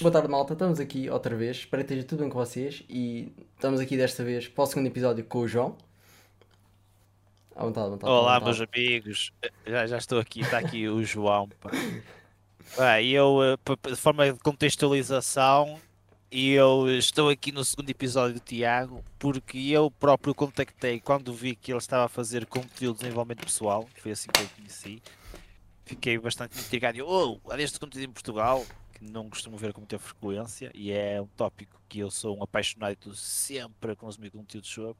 Boa tarde, malta. Estamos aqui outra vez. Espero que esteja tudo bem com vocês. E estamos aqui desta vez para o segundo episódio com o João. À vontade, à vontade, à Olá, vontade. meus amigos. Já, já estou aqui, está aqui o João. Pá. Eu, eh, de forma de contextualização, eu estou aqui no segundo episódio do Tiago, porque eu próprio contactei quando vi que ele estava a fazer conteúdo de desenvolvimento pessoal, foi assim que eu conheci. Fiquei bastante intrigado. e eu, Oh, há este conteúdo em Portugal, que não costumo ver com muita frequência, e é um tópico que eu sou um apaixonado sempre a consumir conteúdo sobre.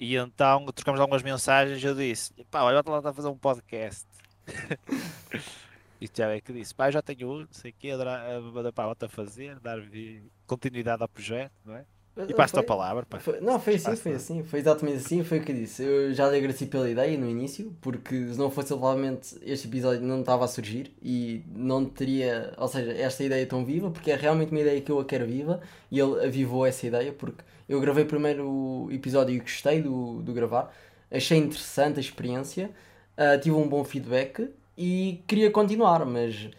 E então trocamos algumas mensagens. Eu disse: pá, olha, lá está a fazer um podcast. e Tiago é que disse: pá, já tenho um, sei o quê, dar pá, a fazer, dar continuidade ao projeto, não é? E passo-te a palavra, pá. foi- não, foi assim, Passa. foi assim. Foi exatamente assim. Foi o que eu disse. Eu já lhe agradeci pela ideia no início, porque se não fosse provavelmente este episódio não estava a surgir e não teria, ou seja, esta ideia tão viva, porque é realmente uma ideia que eu a quero viva e ele avivou essa ideia, porque eu gravei primeiro o episódio e gostei do, do gravar, achei interessante a experiência, ah, tive um bom feedback e queria continuar, mas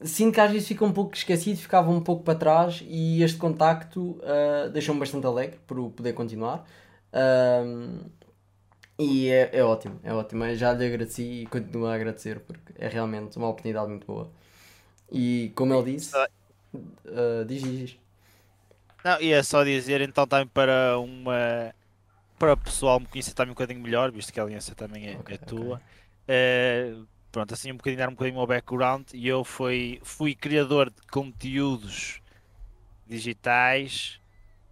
sinto que às vezes fica um pouco esquecido, ficava um pouco para trás e este contacto ah, deixou-me bastante alegre por poder continuar. Ahm, e é, é ótimo, é ótimo. Eu já lhe agradeci e continuo a agradecer porque é realmente uma oportunidade muito boa. E como ele disse, ah, diz, diz. Não, e é só dizer então também para uma. Para o pessoal me conhecer também um bocadinho melhor, visto que a aliança também é, Ok, é tua. Eh, pronto, assim um bocadinho dar um bocadinho o meu background. E eu fui, fui criador de conteúdos digitais.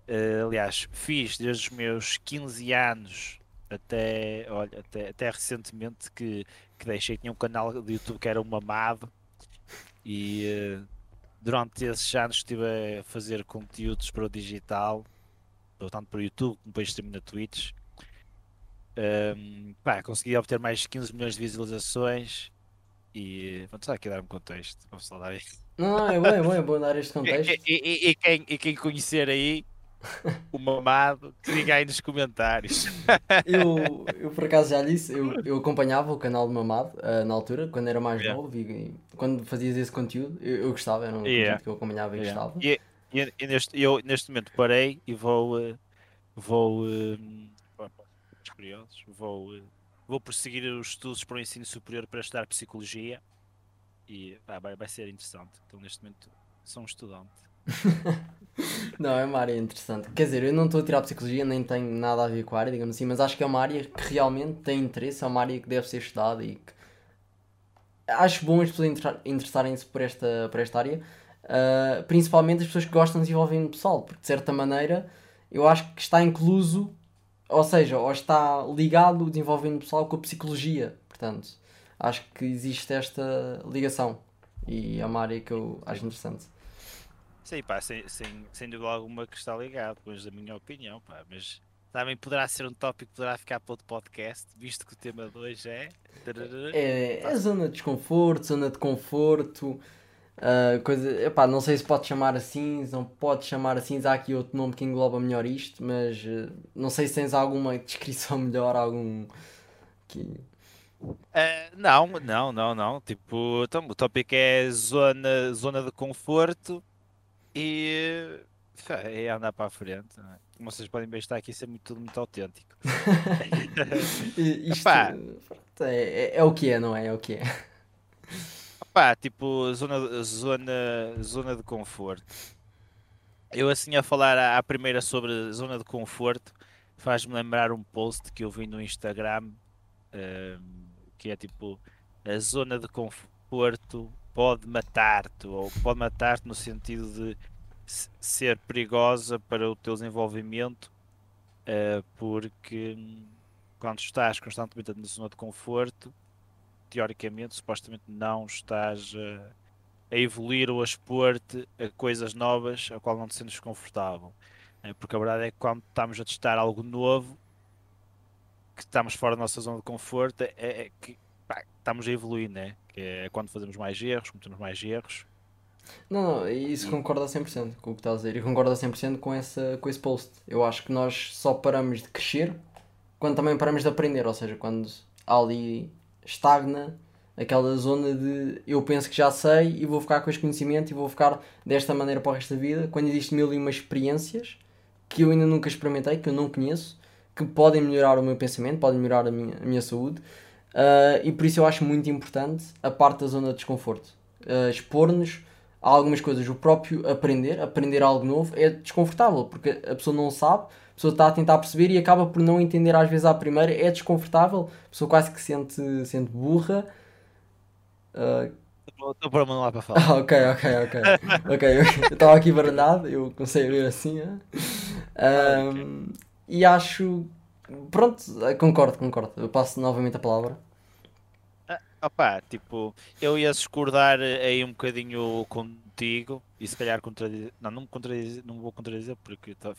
Eh, aliás, fiz desde os meus 15 anos até, olha, até, até recentemente que, que deixei. Tinha um canal de YouTube que era o Mamado. E eh, durante esses anos estive a fazer conteúdos para o digital, tanto para o YouTube como para o stream na Twitch. Ahm, pá, consegui obter mais de 15 milhões de visualizações e vamos aqui dar um contexto. Vamos só dar aí. Não, é bom, é bom, é bom dar este contexto. e- e- e quem, e quem conhecer aí o mamado, que diga aí nos comentários. Eu, eu por acaso já disse, eu, eu acompanhava o canal de Mamado ah, na altura, quando era mais Yeah. novo, e quando fazias esse conteúdo, eu, eu gostava, era um Yeah. conteúdo que eu acompanhava e Yeah. gostava. E, e- e neste, eu neste momento parei e vou. eh, vou. os curiosos, vou, eh, vou prosseguir os estudos para o ensino superior para estudar psicologia e pá, vai, vai ser interessante. Então, neste momento, sou um estudante. Não, é uma área interessante. Quer dizer, eu não estou a tirar psicologia, nem tenho nada a ver com a área, digamos assim, mas acho que é uma área que realmente tem interesse, é uma área que deve ser estudada e que acho bom as pessoas inter- interessarem-se por esta, por esta área, ah, principalmente as pessoas que gostam de desenvolvimento pessoal, porque de certa maneira eu acho que está incluso, ou seja, ou está ligado o desenvolvimento pessoal com a psicologia, portanto, acho que existe esta ligação e é uma área que eu acho interessante. Sim, pá, sem, sem, sem dúvida alguma que está ligado, pois da minha opinião, pá, mas também poderá ser um tópico que poderá ficar para outro podcast, visto que o tema de hoje é. É, é zona de desconforto, zona de conforto, ah, coisa, epá, não sei se pode chamar assim, se não pode chamar assim, há aqui outro nome que engloba melhor isto, mas eh, não sei se tens alguma descrição melhor, algum que... Eh, não, não, não, não. Tipo, então, o tópico é zona, zona de conforto e é andar para a frente. não é? Como vocês podem ver, está aqui ser muito, tudo muito autêntico. Isto é, é, é o que é, não é? É o que é. Pá, tipo, zona, zona, zona de conforto. Eu assim a falar à, à primeira sobre zona de conforto faz-me lembrar um post que eu vi no Instagram ehm, que é tipo a zona de conforto pode matar-te ou pode matar-te no sentido de se- ser perigosa para o teu desenvolvimento eh, porque hum, quando estás constantemente na zona de conforto teoricamente, supostamente não estás a, a evoluir ou a expor-te a coisas novas a qual não te sentes confortável. Eh, Porque a verdade é que quando estamos a testar algo novo, que estamos fora da nossa zona de conforto, é, é que pá, estamos a evoluir, né? Que é quando fazemos mais erros, cometemos mais erros. Não, não, isso concordo a 100% com o que estás a dizer. E concordo a 100% com, essa, com esse post. Eu acho que nós só paramos de crescer quando também paramos de aprender. Ou seja, quando há ali estagna Aquela zona de eu penso que já sei e vou ficar com este conhecimento e vou ficar desta maneira para o resto da vida, quando existem mil e uma experiências que eu ainda nunca experimentei, que eu não conheço, que podem melhorar o meu pensamento, podem melhorar a minha, a minha saúde. Uh, e por isso eu acho muito importante a parte da zona de desconforto. Uh, Expor-nos a algumas coisas. O próprio aprender, aprender algo novo, é desconfortável, porque a pessoa não sabe, a pessoa está a tentar perceber e acaba por não entender às vezes à primeira, é desconfortável, a pessoa quase que sente, sente burra. Estou para lá para falar. Ah, ok, ok, ok. ok, eu estava aqui baralhado, eu comecei a ver assim. Um, ah, okay. E acho. Pronto, concordo, concordo. Eu passo novamente a palavra. Ah, opa, tipo, eu ia discordar aí um bocadinho contigo e se calhar contradizer. Não, não, contradizer, não vou contradizer porque eu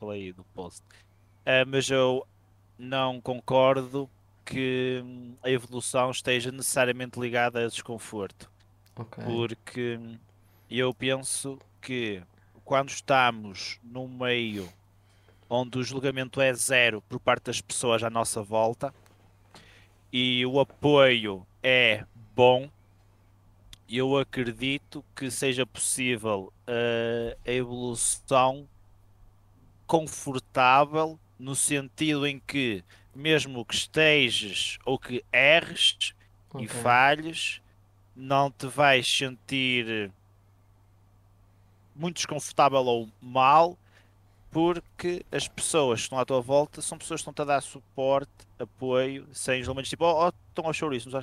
falei do post. Uh, mas eu não concordo que a evolução esteja necessariamente ligada a desconforto. Okay. Porque eu penso que quando estamos no meio onde o julgamento é zero por parte das pessoas à nossa volta e o apoio é bom, eu acredito que seja possível uh, a evolução confortável no sentido em que mesmo que estejas ou que erres okay. e falhes, não te vais sentir muito desconfortável ou mal, porque as pessoas que estão à tua volta são pessoas que estão-te a dar suporte, apoio, sem julgamentos tipo, oh, oh estão a chorar isso, não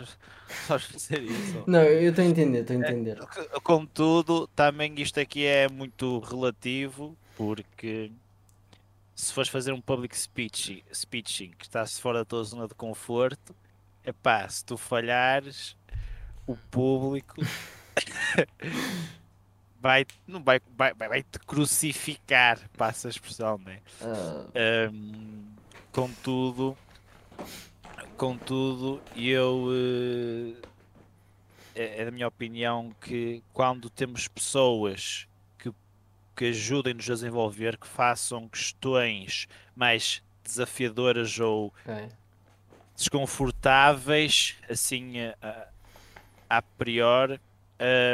sabes, fazer isso. Não, eu estou a entender, estou a entender. É, contudo, também isto aqui é muito relativo, porque se fores fazer um public speech, speeching que está-se fora da tua zona de conforto, é pá, se tu falhares, o público vai, não vai, vai, vai te crucificar, passa a expressão, né? Um, contudo, contudo, eu uh, é, é da minha opinião que quando temos pessoas que ajudem-nos a desenvolver, que façam questões mais desafiadoras ou okay. desconfortáveis, assim a, a priori,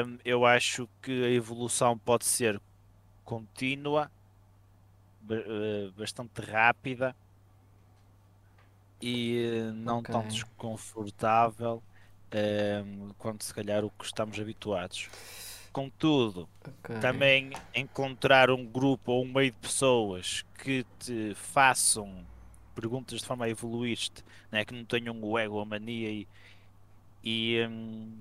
um, eu acho que a evolução pode ser contínua, eh, bastante rápida e eh, não okay. tão desconfortável um, quanto se calhar o que estamos habituados. Contudo, okay. também encontrar um grupo ou um meio de pessoas que te façam perguntas de forma a evoluir-te, né? que não tenham o ego, a mania e, e um,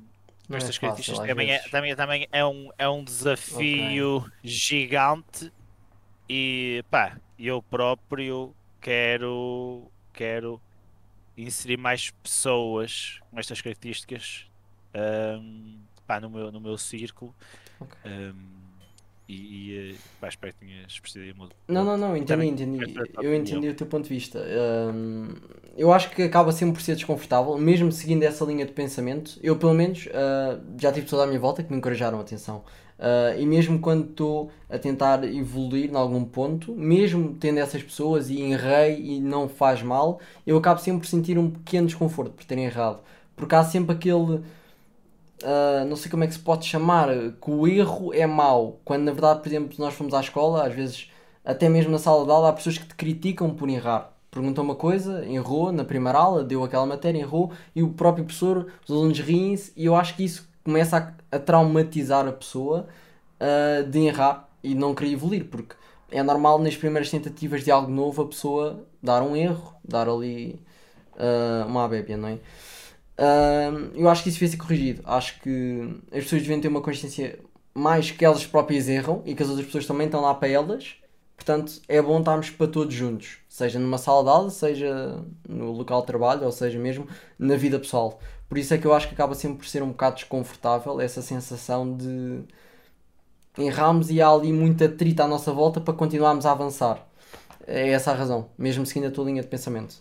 estas é características também é, também, também é, um, é um desafio okay. gigante e pá, eu próprio quero, quero inserir mais pessoas com estas características. Um, pá, no, meu, no meu círculo. Okay. Um, e, e eh, pá, espero que tenhas percebido. Não, não, não, entendi, entendi. Eu entendi o teu ponto de vista. Um, eu acho que acaba sempre por ser desconfortável, mesmo seguindo essa linha de pensamento. Eu, pelo menos, uh, já tive pessoas à minha volta que me encorajaram a atenção. Uh, e mesmo quando estou a tentar evoluir em algum ponto, mesmo tendo essas pessoas e em rei e não faz mal, eu acabo sempre por sentir um pequeno desconforto por terem errado. Porque há sempre aquele Uh, não sei como é que se pode chamar, que o erro é mau. Quando na verdade, por exemplo, nós fomos à escola, às vezes, até mesmo na sala de aula, há pessoas que te criticam por errar. Perguntam uma coisa, errou na primeira aula, deu aquela matéria, errou, e o próprio professor, os alunos riem-se, e eu acho que isso começa a, a traumatizar a pessoa uh, de errar e não querer evoluir, porque é normal nas primeiras tentativas de algo novo a pessoa dar um erro, dar ali uh, uma abébia, não é? Uh, eu acho que isso devia ser corrigido. Acho que as pessoas deviam ter uma consciência mais que elas próprias erram e que as outras pessoas também estão lá para elas. Portanto, é bom estarmos para todos juntos, seja numa sala de aula, seja no local de trabalho, ou seja mesmo na vida pessoal. Por isso é que eu acho que acaba sempre por ser um bocado desconfortável essa sensação de erramos e há ali muita trita à nossa volta para continuarmos a avançar. É essa a razão, mesmo seguindo a tua linha de pensamento.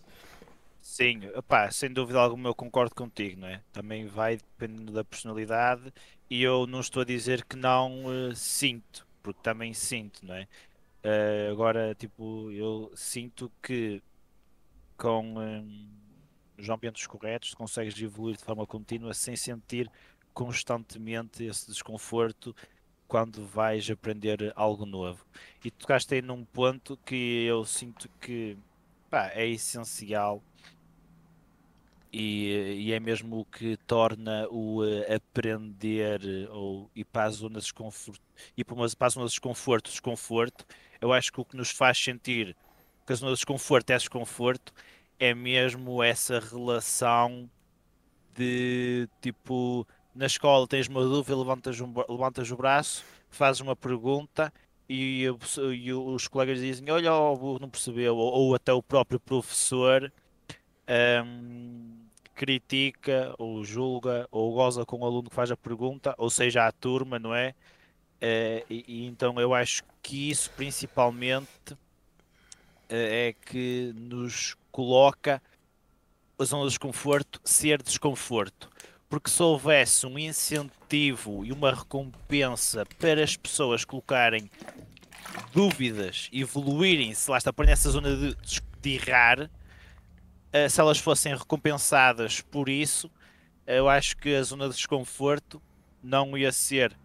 Sim, opá, sem dúvida alguma eu concordo contigo, não é? Também vai dependendo da personalidade e eu não estou a dizer que não uh, sinto, porque também sinto, não é? Uh, agora, tipo, eu sinto que com um, nos ambientes corretos, consegues evoluir de forma contínua sem sentir constantemente esse desconforto quando vais aprender algo novo. E tocaste aí num ponto que eu sinto que pá, é essencial e, e, é mesmo o que torna o uh, aprender ou ir para as zonas de desconforto, ir para, umas, para de desconforto, desconforto, eu acho que o que nos faz sentir que a zona de desconforto é desconforto é mesmo essa relação de tipo na escola tens uma dúvida, levantas, um, levantas o braço, fazes uma pergunta e, e os colegas dizem olha, oh, não percebeu, ou, ou, até o próprio professor um, critica ou julga ou goza com o aluno que faz a pergunta, ou seja, a turma, não é? Uh, e, e, então eu acho que isso principalmente uh, é que nos coloca a zona de desconforto ser desconforto. Porque se houvesse um incentivo e uma recompensa para as pessoas colocarem dúvidas, evoluírem, se lá está por nessa zona de, de errar, uh, se elas fossem recompensadas por isso, eu acho que a zona de desconforto não ia ser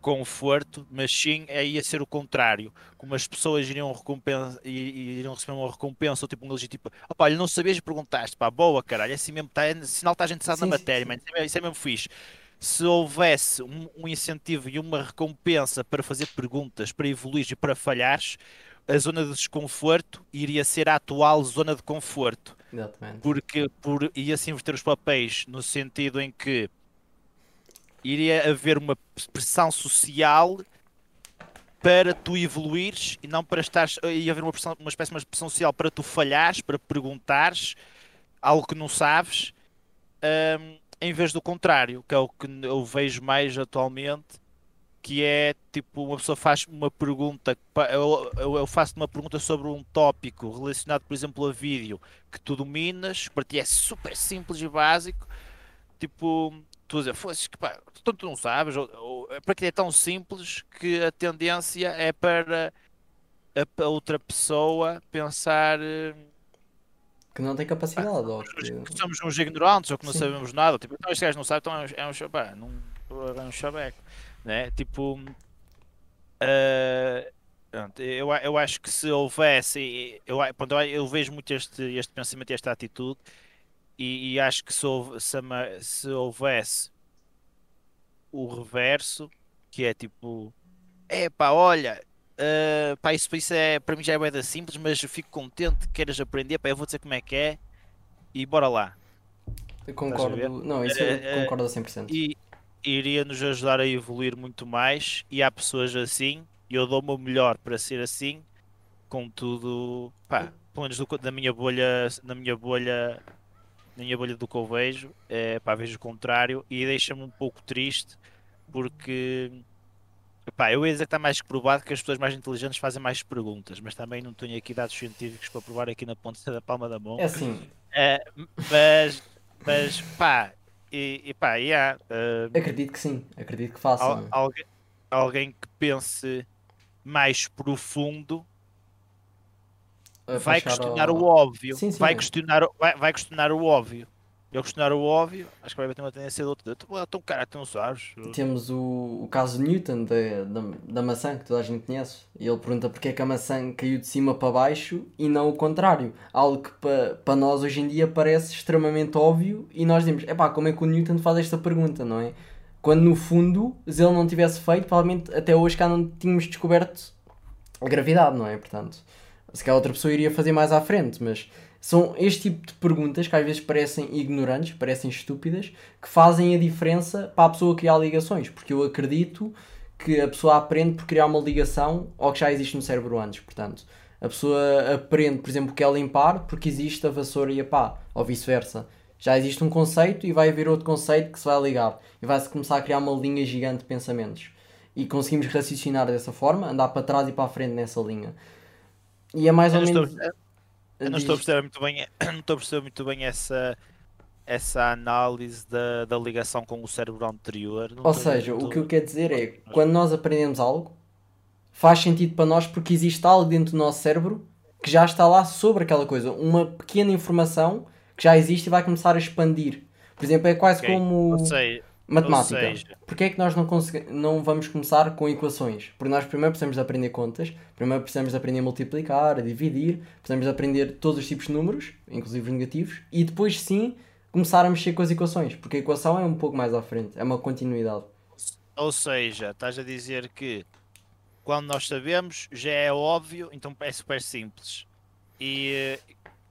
conforto, mas sim é, ia ser o contrário. Como as pessoas iriam, recompensa, iriam receber uma recompensa, ou tipo um elogio, tipo, opá, olha, não sabias e perguntaste, pá, boa caralho, é assim mesmo, tá, é sinal que a gente sabe na matéria, sim. Man, isso é mesmo fixe. Se houvesse um, um, incentivo e uma recompensa para fazer perguntas, para evoluir e para falhares, a zona de desconforto iria ser a atual zona de conforto. Exatamente. Porque por, ia-se inverter os papéis no sentido em que iria haver uma pressão social para tu evoluires e não para estares. ia haver uma, pressão, uma espécie de pressão social para tu falhares, para perguntares algo que não sabes, um, em vez do contrário, que é o que eu vejo mais atualmente, que é tipo, uma pessoa faz uma pergunta, eu, eu, faço uma pergunta sobre um tópico relacionado, por exemplo, a vídeo que tu dominas, para ti é super simples e básico, tipo, tu fosse que pá, tu, tu não sabes, ou, ou, é para que é tão simples que a tendência é para a, a outra pessoa pensar eh, que não tem capacidade, pá, ou que... que somos uns ignorantes ou que não Sim. sabemos nada, tipo, então este gajo não sabe, então é um, é um, pá, não, é um chaveco, né? Tipo, uh, eu, eu acho que se houvesse, eu, eu, eu vejo muito este, este pensamento e esta atitude e, e acho que se, houve, se, se, houvesse o reverso, que é tipo, é pá, olha, uh, pá, isso, isso é, para mim já é bem simples, mas eu fico contente que queiras aprender, pá, eu vou dizer como é que é e bora lá. Eu concordo, não, isso eu uh, concordo a 100%. E iria nos ajudar a evoluir muito mais e há pessoas assim, e eu dou-me o melhor para ser assim, contudo, pá, pelo menos do, da minha bolha, na minha bolha na minha bolha do que eu vejo, é, pá, vejo o contrário e deixa-me um pouco triste porque pá, eu ia dizer que está mais que provado que as pessoas mais inteligentes fazem mais perguntas, mas também não tenho aqui dados científicos para provar aqui na ponta da palma da mão. É assim. É, mas, mas pá, e, e pá, yeah, uh, acredito que sim, acredito que façam. alguém, alguém que pense mais profundo vai questionar ao... o óbvio. Sim, sim, vai, questionar, vai, vai questionar o óbvio. Eu questionar o óbvio, acho que vai ter uma tendência de outro. Então, cara, tu não sabes. Temos o, o caso Newton, da, da, da maçã, que toda a gente conhece. E ele pergunta porque é que a maçã caiu de cima para baixo e não o contrário. Algo que para pa nós hoje em dia parece extremamente óbvio e nós dizemos, epá, como é que o Newton faz esta pergunta, não é? Quando no fundo, se ele não tivesse feito, provavelmente até hoje cá não tínhamos descoberto a gravidade, não é? Portanto, se calhar outra pessoa iria fazer mais à frente, mas são este tipo de perguntas que às vezes parecem ignorantes, parecem estúpidas, que fazem a diferença para a pessoa criar ligações, porque eu acredito que a pessoa aprende por criar uma ligação ao que já existe no cérebro antes, portanto, a pessoa aprende, por exemplo, que é limpar porque existe a vassoura e a pá, ou vice-versa. Já existe um conceito e vai haver outro conceito que se vai ligar e vai-se começar a criar uma linha gigante de pensamentos. E conseguimos raciocinar dessa forma, andar para trás e para a frente nessa linha. E é mais ou menos. Eu não estou a perceber muito bem, não estou a perceber muito bem essa, essa análise da, da ligação com o cérebro anterior. Não ou seja, muito... o que eu quero dizer é quando nós aprendemos algo, faz sentido para nós porque existe algo dentro do nosso cérebro que já está lá sobre aquela coisa. Uma pequena informação que já existe e vai começar a expandir. Por exemplo, é quase Ok. como Ou matemática. ou seja- Porquê é que nós não, consegui- não vamos começar com equações? Porque nós primeiro precisamos de aprender contas, primeiro precisamos de aprender a multiplicar, a dividir, precisamos de aprender todos os tipos de números, inclusive os negativos, e depois sim começar a mexer com as equações, porque a equação é um pouco mais à frente, é uma continuidade. Ou seja, estás a dizer que quando nós sabemos já é óbvio, então é super simples. E,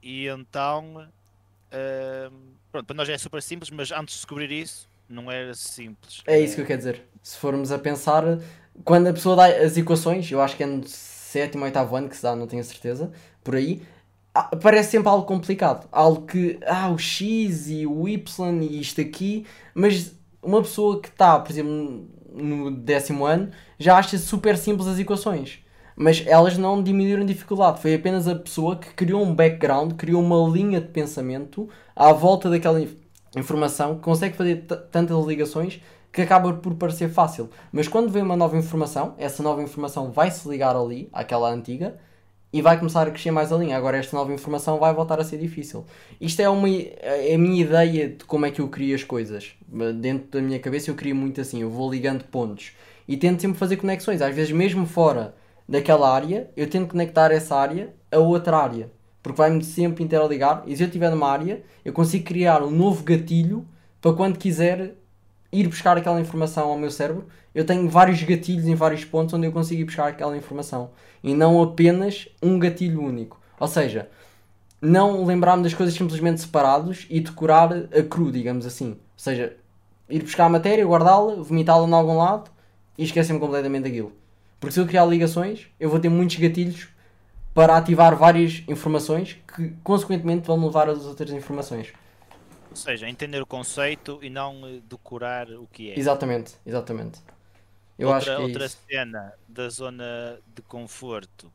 e então, hum, pronto, para nós já é super simples, mas antes de descobrir isso, não era simples. É isso que eu quero dizer. Se formos a pensar, quando a pessoa dá as equações, eu acho que é no sétimo, oitavo ano que se dá, não tenho certeza, por aí, ah, parece sempre algo complicado. Algo que, ah, o X e o Y e isto aqui, mas uma pessoa que está, por exemplo, no décimo ano, já acha super simples as equações. Mas elas não diminuíram dificuldade. Foi apenas a pessoa que criou um background, criou uma linha de pensamento à volta daquela informação, que consegue fazer tantas ligações que acaba por parecer fácil. Mas quando vem uma nova informação, essa nova informação vai se ligar ali, àquela antiga, e vai começar a crescer mais a linha. Agora esta nova informação vai voltar a ser difícil. Isto é, uma, é a minha ideia de como é que eu crio as coisas. Dentro da minha cabeça eu crio muito assim, eu vou ligando pontos. E tento sempre fazer conexões. Às vezes mesmo fora daquela área, eu tento conectar essa área a outra área. Porque vai-me sempre interligar. E se eu estiver numa área, eu consigo criar um novo gatilho para quando quiser ir buscar aquela informação ao meu cérebro. Eu tenho vários gatilhos em vários pontos onde eu consigo ir buscar aquela informação. E não apenas um gatilho único. Ou seja, não lembrar-me das coisas simplesmente separados e decorar a cru, digamos assim. Ou seja, ir buscar a matéria, guardá-la, vomitá-la em algum lado e esquecer-me completamente daquilo. Porque se eu criar ligações, eu vou ter muitos gatilhos para ativar várias informações que, consequentemente, vão levar às outras informações. Ou seja, entender o conceito e não eh, decorar o que é. Exatamente, exatamente. Eu outra acho que é outra isso. cena da zona de conforto,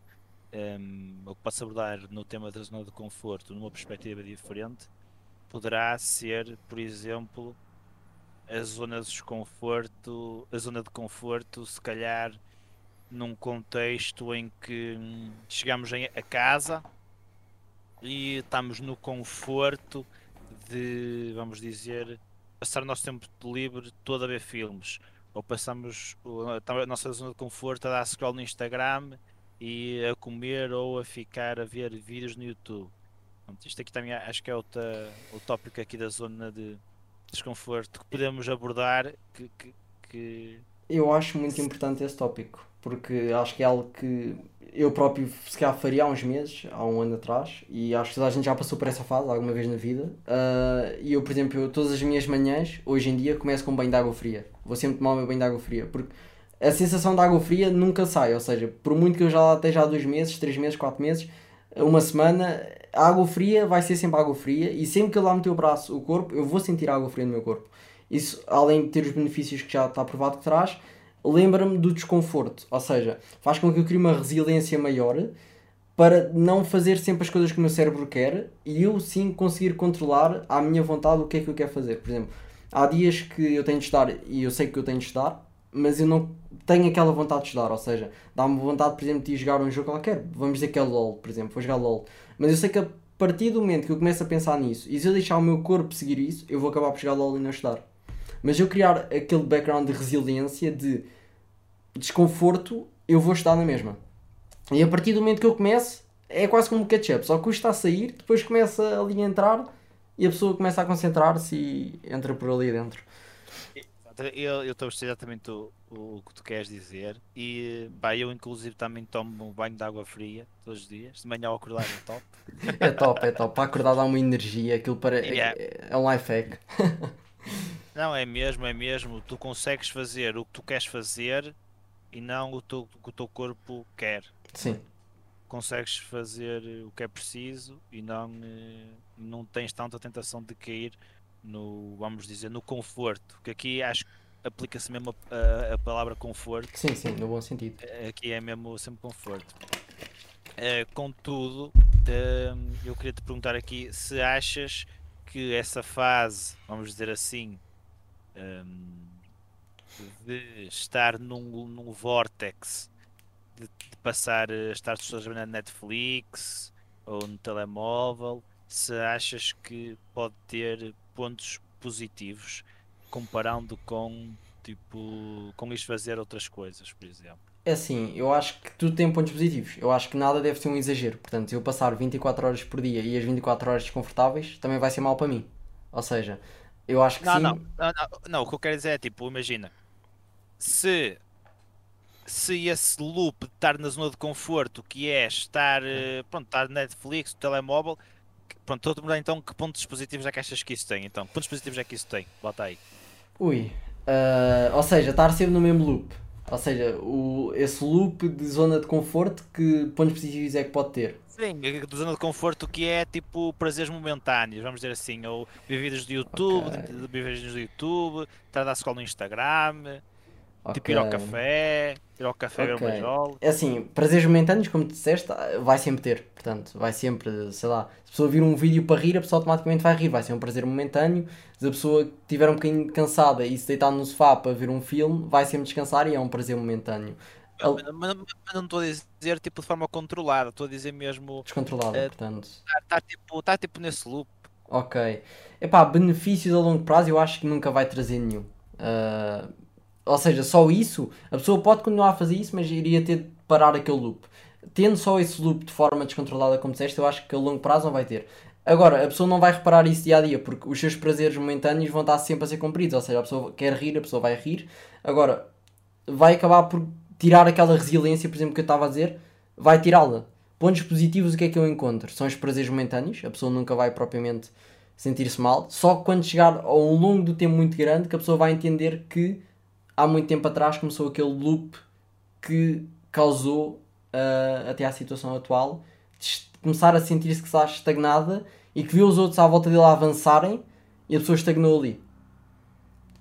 um, o que posso abordar no tema da zona de conforto numa perspectiva diferente, poderá ser, por exemplo, a zona de desconforto, a zona de conforto, se calhar num contexto em que hum, chegamos a casa e estamos no conforto de, vamos dizer, passar o nosso tempo livre todo a ver filmes ou passamos a nossa zona de conforto a dar scroll no Instagram e a comer ou a ficar a ver vídeos no YouTube. Pronto, isto aqui também acho que é outra, o tópico aqui da zona de desconforto que podemos abordar que, que, que- Eu acho muito importante esse tópico, porque acho que é algo que eu próprio se calhar faria há uns meses, há um ano atrás, e acho que toda a gente já passou por essa fase alguma vez na vida. Ah, e eu, por exemplo, eu, todas as minhas manhãs, hoje em dia, começo com um banho de água fria. Vou sempre tomar o meu banho de água fria, porque a sensação de água fria nunca sai, ou seja, por muito que eu já lá esteja há dois meses, três meses, quatro meses, uma semana, a água fria vai ser sempre água fria, e sempre que eu lá meter o braço, o corpo, eu vou sentir a água fria no meu corpo. Isso, além de ter os benefícios que já está provado que traz, lembra-me do desconforto. Ou seja, faz com que eu crie uma resiliência maior para não fazer sempre as coisas que o meu cérebro quer e eu sim conseguir controlar à minha vontade o que é que eu quero fazer. Por exemplo, há dias que eu tenho de estudar e eu sei que eu tenho de estudar, mas eu não tenho aquela vontade de estudar. Ou seja, dá-me vontade, por exemplo, de ir jogar um jogo qualquer. Vamos dizer que é LOL, por exemplo, vou jogar LOL. Mas eu sei que a partir do momento que eu começo a pensar nisso e se eu deixar o meu corpo seguir isso, eu vou acabar por jogar LOL e não estudar. Mas eu criar aquele background de resiliência, de desconforto, eu vou estar na mesma. E a partir do momento que eu começo, é quase como um catch-up. Só que custa a sair, depois começa ali a entrar e a pessoa começa a concentrar-se e entra por ali dentro. eu eu estou a exatamente o, o que tu queres dizer e pá, eu inclusive também tomo um banho de água fria todos os dias, de manhã ao acordar é top. É top, é top. Para acordar dá uma energia, aquilo para... Yeah. é, é um life hack. Não, é mesmo, é mesmo. Tu consegues fazer o que tu queres fazer e não o, teu, o que o teu corpo quer. Sim, Consegues fazer o que é preciso e não, eh, não tens tanta tentação de cair no, vamos dizer, no conforto. Que aqui acho que aplica-se mesmo a, a- a palavra conforto. sim, sim, no bom sentido. Aqui é mesmo sempre conforto. Eh, contudo, eh, eu queria te perguntar aqui se achas que essa fase, vamos dizer assim, ehm, de estar num, num vortex, de, de passar a estar todas na Netflix ou no telemóvel, se achas que pode ter pontos positivos comparando com tipo com isto fazer outras coisas, por exemplo. É assim, eu acho que tudo tem pontos positivos. Eu acho que nada deve ser um exagero. Portanto, eu passar 24 horas por dia e as 24 horas desconfortáveis também vai ser mal para mim. Ou seja, eu acho que não, sim. não, não, não, não, o que eu quero dizer é tipo, imagina, se se esse loop de estar na zona de conforto, que é estar, eh, pronto, estar Netflix, telemóvel, pronto, estou a demorar então que pontos positivos é que achas que isso tem? Então, pontos positivos é que isso tem? Bota aí. Ui. ah, ou seja, estar sempre no mesmo loop. Ou seja, o, esse loop de zona de conforto, que pontos positivos é que pode ter? Sim, da zona de conforto que é tipo prazeres momentâneos, vamos dizer assim, ou ver vídeos do YouTube, Ok. de, de ver vídeos do YouTube, estar a dar scroll no Instagram, tipo Ok. ir ao café, ir ao café ver Ok. uma. É assim, prazeres momentâneos, como tu disseste, vai sempre ter. Portanto, vai sempre, sei lá, se a pessoa vir um vídeo para rir, a pessoa automaticamente vai rir. Vai ser um prazer momentâneo. Se a pessoa estiver um bocadinho cansada e se deitar no sofá para ver um filme, vai sempre descansar e é um prazer momentâneo. Al- Mas, mas- não estou a dizer tipo de forma controlada, estou a dizer mesmo Descontrolada, Eh, portanto. está tipo, tá, tipo nesse loop. Ok. Epá, benefícios a longo prazo eu acho que nunca vai trazer nenhum. Ah, ou seja, só isso, a pessoa pode continuar a fazer isso, mas iria ter de parar aquele loop. Tendo só esse loop de forma descontrolada, como disseste, eu acho que a longo prazo não vai ter. Agora, a pessoa não vai reparar isso dia a dia, porque os seus prazeres momentâneos vão estar sempre a ser cumpridos. Ou seja, a pessoa quer rir, a pessoa vai rir. Agora, vai acabar por tirar aquela resiliência, por exemplo, que eu estava a dizer, vai tirá-la. Pontos positivos, o que é que eu encontro? São os prazeres momentâneos, a pessoa nunca vai propriamente sentir-se mal, só quando chegar a um longo do tempo muito grande que a pessoa vai entender que há muito tempo atrás começou aquele loop que causou ah, até à situação atual de começar a sentir-se que está estagnada e que viu os outros à volta dele a avançarem e a pessoa estagnou ali.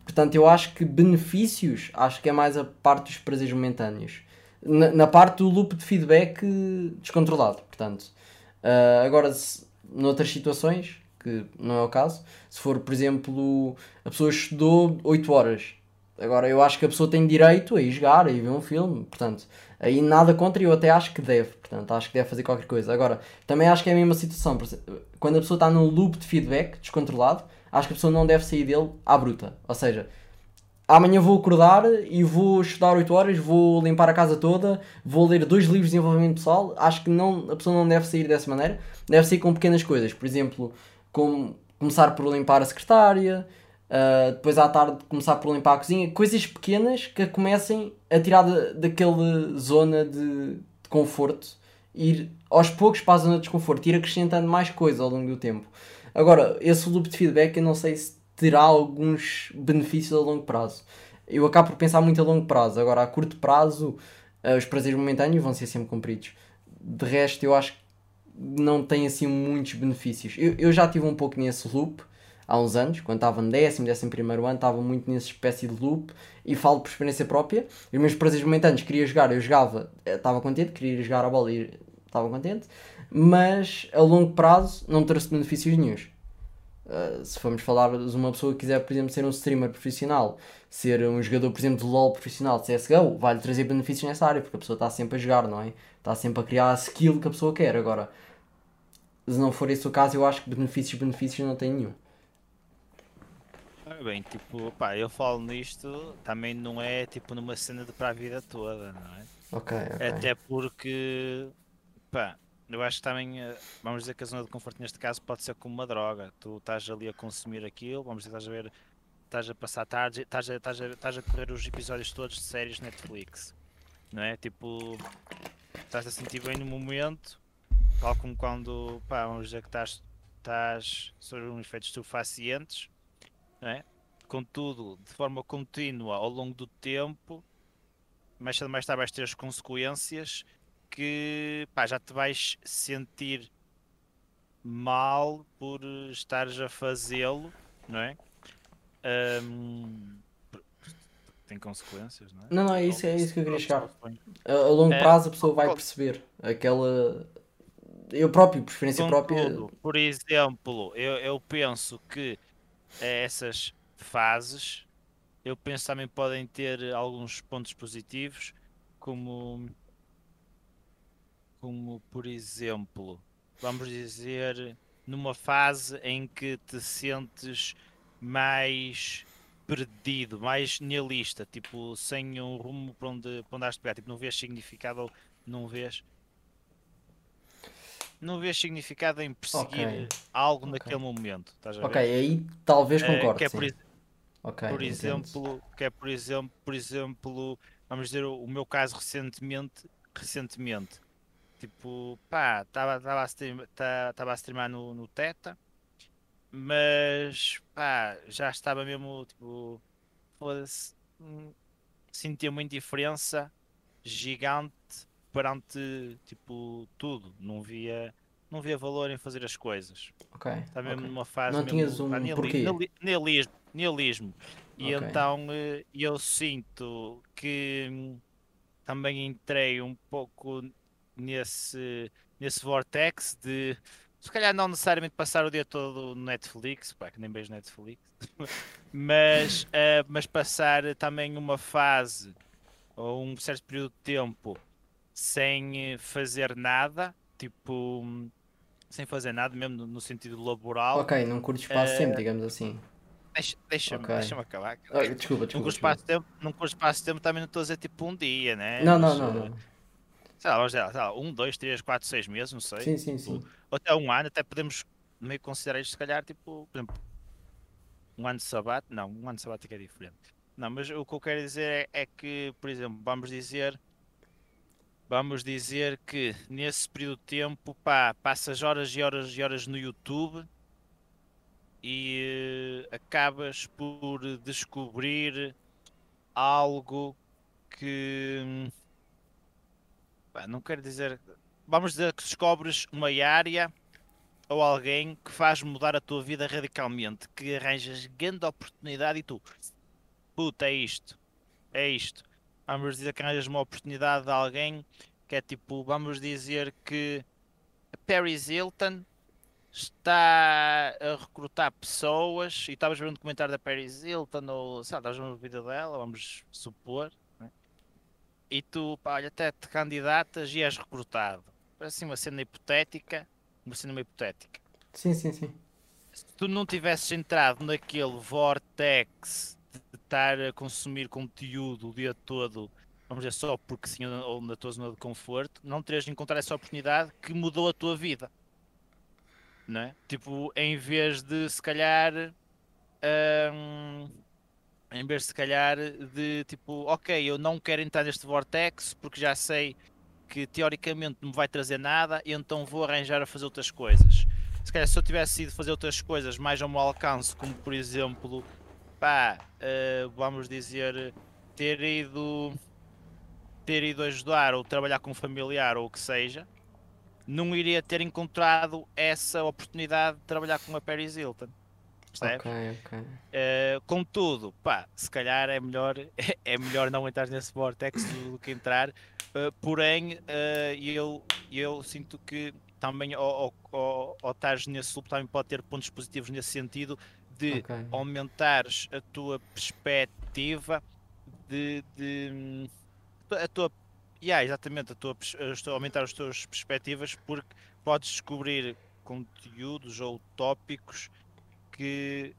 Portanto, eu acho que benefícios, acho que é mais a parte dos prazeres momentâneos. Na, na parte do loop de feedback descontrolado, portanto. Ah, agora, se, noutras situações, que não é o caso, se for, por exemplo, a pessoa estudou 8 horas, agora eu acho que a pessoa tem direito a ir jogar, a ir ver um filme, portanto, aí nada contra eu até acho que deve, portanto, acho que deve fazer qualquer coisa. Agora, também acho que é a mesma situação, quando a pessoa está num loop de feedback descontrolado, acho que a pessoa não deve sair dele à bruta, ou seja, amanhã vou acordar e vou estudar 8 horas, vou limpar a casa toda, vou ler dois livros de desenvolvimento pessoal. Acho que não, a pessoa não deve sair dessa maneira. Deve sair com pequenas coisas. Por exemplo, com, começar por limpar a secretária, ah, depois à tarde começar por limpar a cozinha. Coisas pequenas que a comecem a tirar da, daquela zona de, de conforto. Ir aos poucos para a zona de desconforto, ir acrescentando mais coisas ao longo do tempo. Agora, esse loop de feedback eu não sei se terá alguns benefícios a longo prazo. Eu acabo por pensar muito a longo prazo. Agora, a curto prazo, eh, os prazeres momentâneos vão ser sempre cumpridos. De resto, eu acho que não tem assim muitos benefícios. Eu, eu já tive um pouco nesse loop há uns anos, quando estava no décimo, décimo primeiro ano, estava muito nessa espécie de loop e falo por experiência própria. Os meus prazeres momentâneos, queria jogar, eu jogava, eh, estava contente, queria jogar a bola e estava contente, mas a longo prazo não trouxe benefícios nenhums. Uh, se formos falar de uma pessoa que quiser, por exemplo, ser um streamer profissional, ser um jogador, por exemplo, de LoL profissional, de CSGO, vai-lhe trazer benefícios nessa área, porque a pessoa está sempre a jogar, não é? Está sempre a criar a skill que a pessoa quer. Agora, se não for esse o caso, eu acho que benefícios, benefícios não tem nenhum. Ora Bem, tipo, pá, eu falo nisto, também não é tipo numa cena de para a vida toda, não é? Ok, ok. Até porque, pá, eu acho que também, eh, vamos dizer que a zona de conforto neste caso pode ser como uma droga. Tu estás ali a consumir aquilo, vamos dizer, estás a ver, estás a passar tarde, estás a, estás a, estás a correr os episódios todos de séries Netflix, não é? Tipo, estás a sentir bem no momento, tal como quando, pá, vamos dizer que estás, estás sobre uns efeitos estupefacientes, não é? Contudo, de forma contínua ao longo do tempo, mais cedo mais tarde vais ter as consequências que pá, já te vais sentir mal por estares a fazê-lo, não é? Ahm, tem consequências, não é? Não, não, é isso, é isso que eu queria chegar. A, a longo É, prazo a pessoa vai perceber aquela. Eu próprio, por experiência própria. por exemplo, eu, eu penso que essas fases, eu penso também podem ter alguns pontos positivos, como, como por exemplo, vamos dizer, numa fase em que te sentes mais perdido, mais nihilista, tipo, sem um rumo para onde, para onde has de pegar, tipo, não vês significado ou não vês não vês significado em perseguir Ok. algo Ok. naquele momento? Ok, aí talvez Eh, concordo. que é por, ex- Ok, por exemplo, que é por exemplo, por exemplo, vamos dizer o o meu caso recentemente, recentemente, tipo, pá, estava a stream, tá- a streamar no, no Teta, mas pá, já estava mesmo tipo, foda-se, hum, sentia uma indiferença gigante perante tipo tudo, não via, não via valor em fazer as coisas. Ok. Está mesmo ok. numa fase Não mesmo, tinhas um pá, nihili- porquê? nihili- nihilismo, nihilismo. E Ok. então eh, eu sinto que hum, também entrei um pouco nesse, nesse vortex de se calhar não necessariamente passar o dia todo no Netflix, pá, que nem vejo Netflix, mas, eh, mas passar também uma fase ou um certo período de tempo sem eh, fazer nada, tipo sem fazer nada, mesmo no, sentido laboral. Ok, não curto espaço Eh, sempre, digamos assim. Deixa- Deixa-me Ok. deixa-me acabar. Ah, desculpa, desculpa. espaço tempo, num curto espaço de tempo também não estou a dizer tipo um dia, né? Não, não, Mas, não, eh, não. Sei lá, vamos dizer, sei lá, um, dois, três, quatro, seis meses, não sei. Sim, sim, tipo, sim. Ou até um ano, até podemos meio considerar isto, se calhar, tipo, por exemplo, um ano de sabático. Não, um ano de sabático é diferente. Não, mas o que eu quero dizer é, é que, por exemplo, vamos dizer. Vamos dizer que nesse período de tempo, pá, passas horas e horas e horas no YouTube e eh, acabas por descobrir algo que hum, não quero dizer vamos dizer que descobres uma área ou alguém que faz mudar a tua vida radicalmente que arranjas grande oportunidade e tu puta é isto é isto vamos dizer que arranjas uma oportunidade de alguém que é tipo vamos dizer que Paris Hilton está a recrutar pessoas e estavas a ver um documentário da Paris Hilton ou sei lá, estavas a ver uma vida dela, vamos supor? E tu, pá, olha, até te candidatas e és recrutado. Parece assim uma cena hipotética, uma cena hipotética. Sim, sim, sim. Se tu não tivesses entrado naquele vortex de estar a consumir conteúdo o dia todo, vamos dizer só porque sim ou na tua zona de conforto, não terias de encontrar essa oportunidade que mudou a tua vida não é? Tipo, em vez de se calhar. hum, em vez se calhar de tipo, ok, eu não quero entrar neste vortex porque já sei que teoricamente não me vai trazer nada, então vou arranjar a fazer outras coisas. Se calhar se eu tivesse ido fazer outras coisas mais ao meu alcance, como por exemplo, pá, eh, vamos dizer, ter ido ter ido ajudar ou trabalhar com um familiar ou o que seja, não iria ter encontrado essa oportunidade de trabalhar com a Paris Hilton. Percebes? Ok, ok. Uh, contudo, pá, se calhar é melhor, é melhor não entrar nesse vortex do, que entrar. Uh, porém, uh, eu, eu sinto que também ao, ao, estares nesse loop também pode ter pontos positivos nesse sentido de Ok. aumentares a tua perspectiva de, de a tua yeah, exatamente a tua pers- a tua- aumentar as tuas perspectivas porque podes descobrir conteúdos ou tópicos que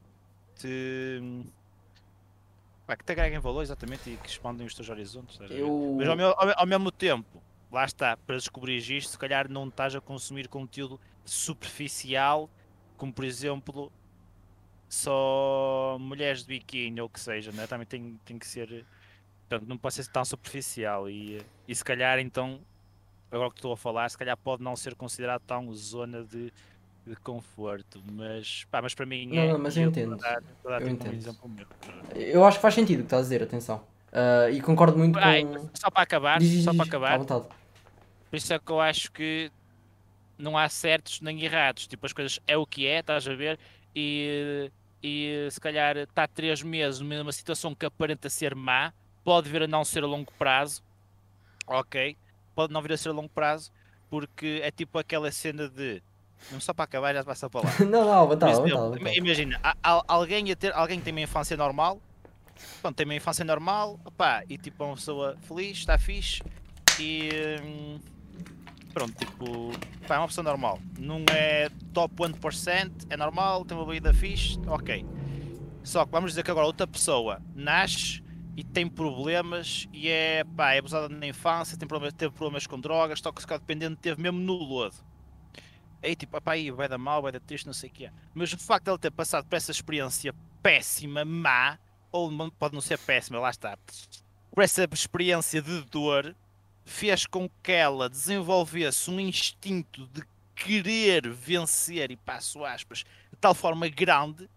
te pá, que te agreguem valor exatamente e que expandem os teus horizontes? Eu. mas ao, meu- ao, ao mesmo tempo lá está, para descobrir isto se calhar não estás a consumir conteúdo superficial como por exemplo só mulheres de biquíni ou o que seja, né? também tem, tem que ser portanto não pode ser tão superficial e, e se calhar então agora que estou a falar, se calhar pode não ser considerado tão zona de, de conforto, mas, pá, mas para mim Não, é. não, mas eu entendo. dar- dar Eu um entendo. meu. Eu acho que faz sentido o que estás a dizer, atenção. Ah, e concordo muito Ah, com. só para acabar, Diz, só para à acabar, vontade. por isso é que eu acho que não há certos nem errados, tipo as coisas é o que é, estás a ver, e, e se calhar está três meses numa situação que aparenta ser má, pode vir a não ser a longo prazo, ok, pode não vir a ser a longo prazo, porque é tipo aquela cena de, não só para acabar já passa para lá. não, não, exemplo, vontade, à ima- vontade. imagina, alguém, a ter, alguém que tem uma infância normal, pronto, tem uma infância normal, opá, e tipo é uma pessoa feliz, está fixe, e, hum, pronto, tipo, pá, é uma pessoa normal. Não é top 1%, é normal, tem uma vida fixe, ok. Só que vamos dizer que agora outra pessoa nasce e tem problemas e é, pá, é abusada na infância, tem problemas, teve problemas com drogas, tóxico dependente, teve mesmo no lodo. Aí tipo, pá, aí vai dar mal, vai dar triste, não sei o que é. Mas o facto de ele ter passado por essa experiência péssima, má, ou pode não ser péssima, lá está, por essa experiência de dor, fez com que ela desenvolvesse um instinto de querer vencer, e passo aspas, de tal forma grande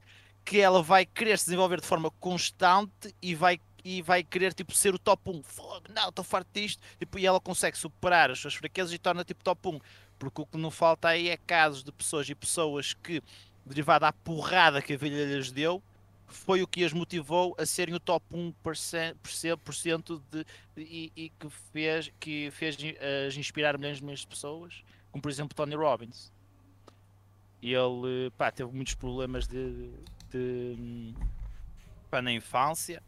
que ela vai querer se desenvolver de forma constante e vai e vai querer tipo, ser o top 1. Fogo, não, estou farto disto. Tipo, e ela consegue superar as suas fraquezas e torna tipo top 1. Porque o que não falta aí é casos de pessoas e pessoas que, derivado à porrada que a vida lhes deu, foi o que as motivou a serem o top 1% de, e, e que fez, que fez as inspirar milhões de milhões de pessoas, como por exemplo Tony Robbins. E ele pá, teve muitos problemas de, de pá, na infância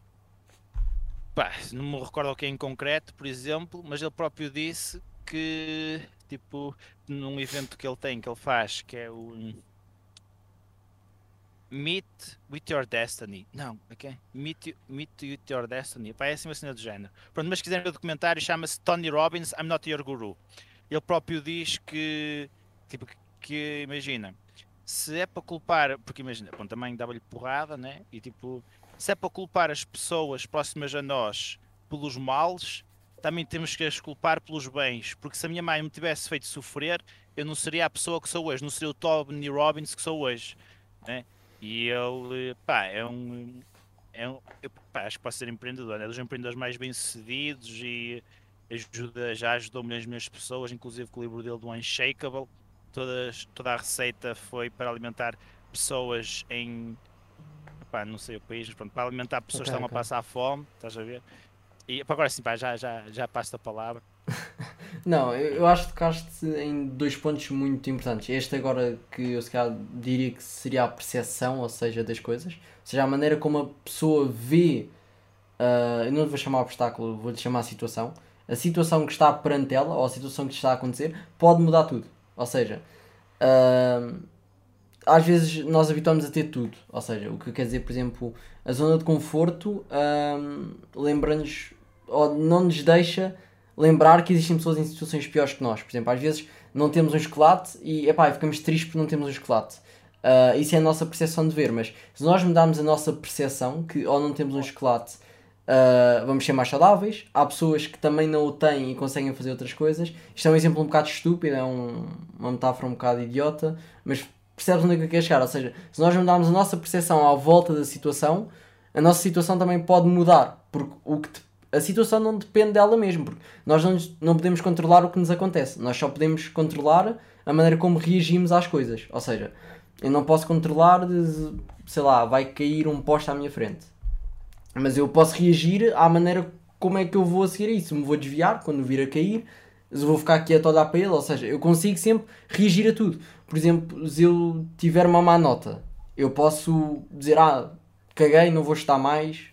Pá, não me recordo o que é em concreto, por exemplo, mas ele próprio disse que, tipo, num evento que ele tem, que ele faz, que é o Meet with Your Destiny. Não, ok? Meet, meet with Your Destiny. Pá, é assim uma cena do género. Pronto, mas se quiserem ver o documentário, chama-se Tony Robbins, I'm Not Your Guru. Ele próprio diz que, tipo, que imagina, se é para culpar, porque imagina, bom, também dava-lhe porrada, né? E tipo, se é para culpar as pessoas próximas a nós pelos males, também temos que as culpar pelos bens. Porque se a minha mãe me tivesse feito sofrer, eu não seria a pessoa que sou hoje, não seria o Tony Robbins que sou hoje. Né? E ele, pá, é um. É um eu, pá, acho que pode ser empreendedor, é dos empreendedores mais bem-sucedidos e ajuda, já ajudou milhões de milhões de pessoas, inclusive com o livro dele do Unshakable. Todas, toda a receita foi para alimentar pessoas em pá, não sei o país, mas pronto, para alimentar pessoas okay, que estão okay. a passar fome, estás a ver? E agora sim, pá, já, já, já passo a palavra. não, eu, acho que tocaste em dois pontos muito importantes. Este agora que eu se calhar diria que seria a percepção, ou seja, das coisas, ou seja, a maneira como a pessoa vê, uh, eu não vou chamar obstáculo, vou-lhe chamar a situação. A situação que está perante ela, ou a situação que está a acontecer, pode mudar tudo. Ou seja, uh, às vezes nós habituamos a ter tudo. Ou seja, o que quer dizer, por exemplo, a zona de conforto um, lembra-nos ou não nos deixa lembrar que existem pessoas em situações piores que nós. Por exemplo, às vezes não temos um chocolate e epá, ficamos tristes porque não temos um chocolate. Uh, isso é a nossa percepção de ver, mas se nós mudarmos a nossa percepção que ou não temos um chocolate uh, vamos ser mais saudáveis, há pessoas que também não o têm e conseguem fazer outras coisas. Isto é um exemplo um bocado estúpido, é um, uma metáfora um bocado idiota, mas percebes onde é que eu quero chegar? Ou seja, se nós mudarmos a nossa percepção à volta da situação, a nossa situação também pode mudar. Porque o que a situação não depende dela mesmo. Porque nós não, não podemos controlar o que nos acontece. Nós só podemos controlar a maneira como reagimos às coisas. Ou seja, eu não posso controlar, sei lá, vai cair um poste à minha frente. Mas eu posso reagir à maneira como é que eu vou a seguir isso. Me vou desviar quando vir a cair, vou ficar quieto a olhar para ele. Ou seja, eu consigo sempre reagir a tudo por exemplo, se eu tiver uma má nota, eu posso dizer, ah, caguei, não vou estar mais,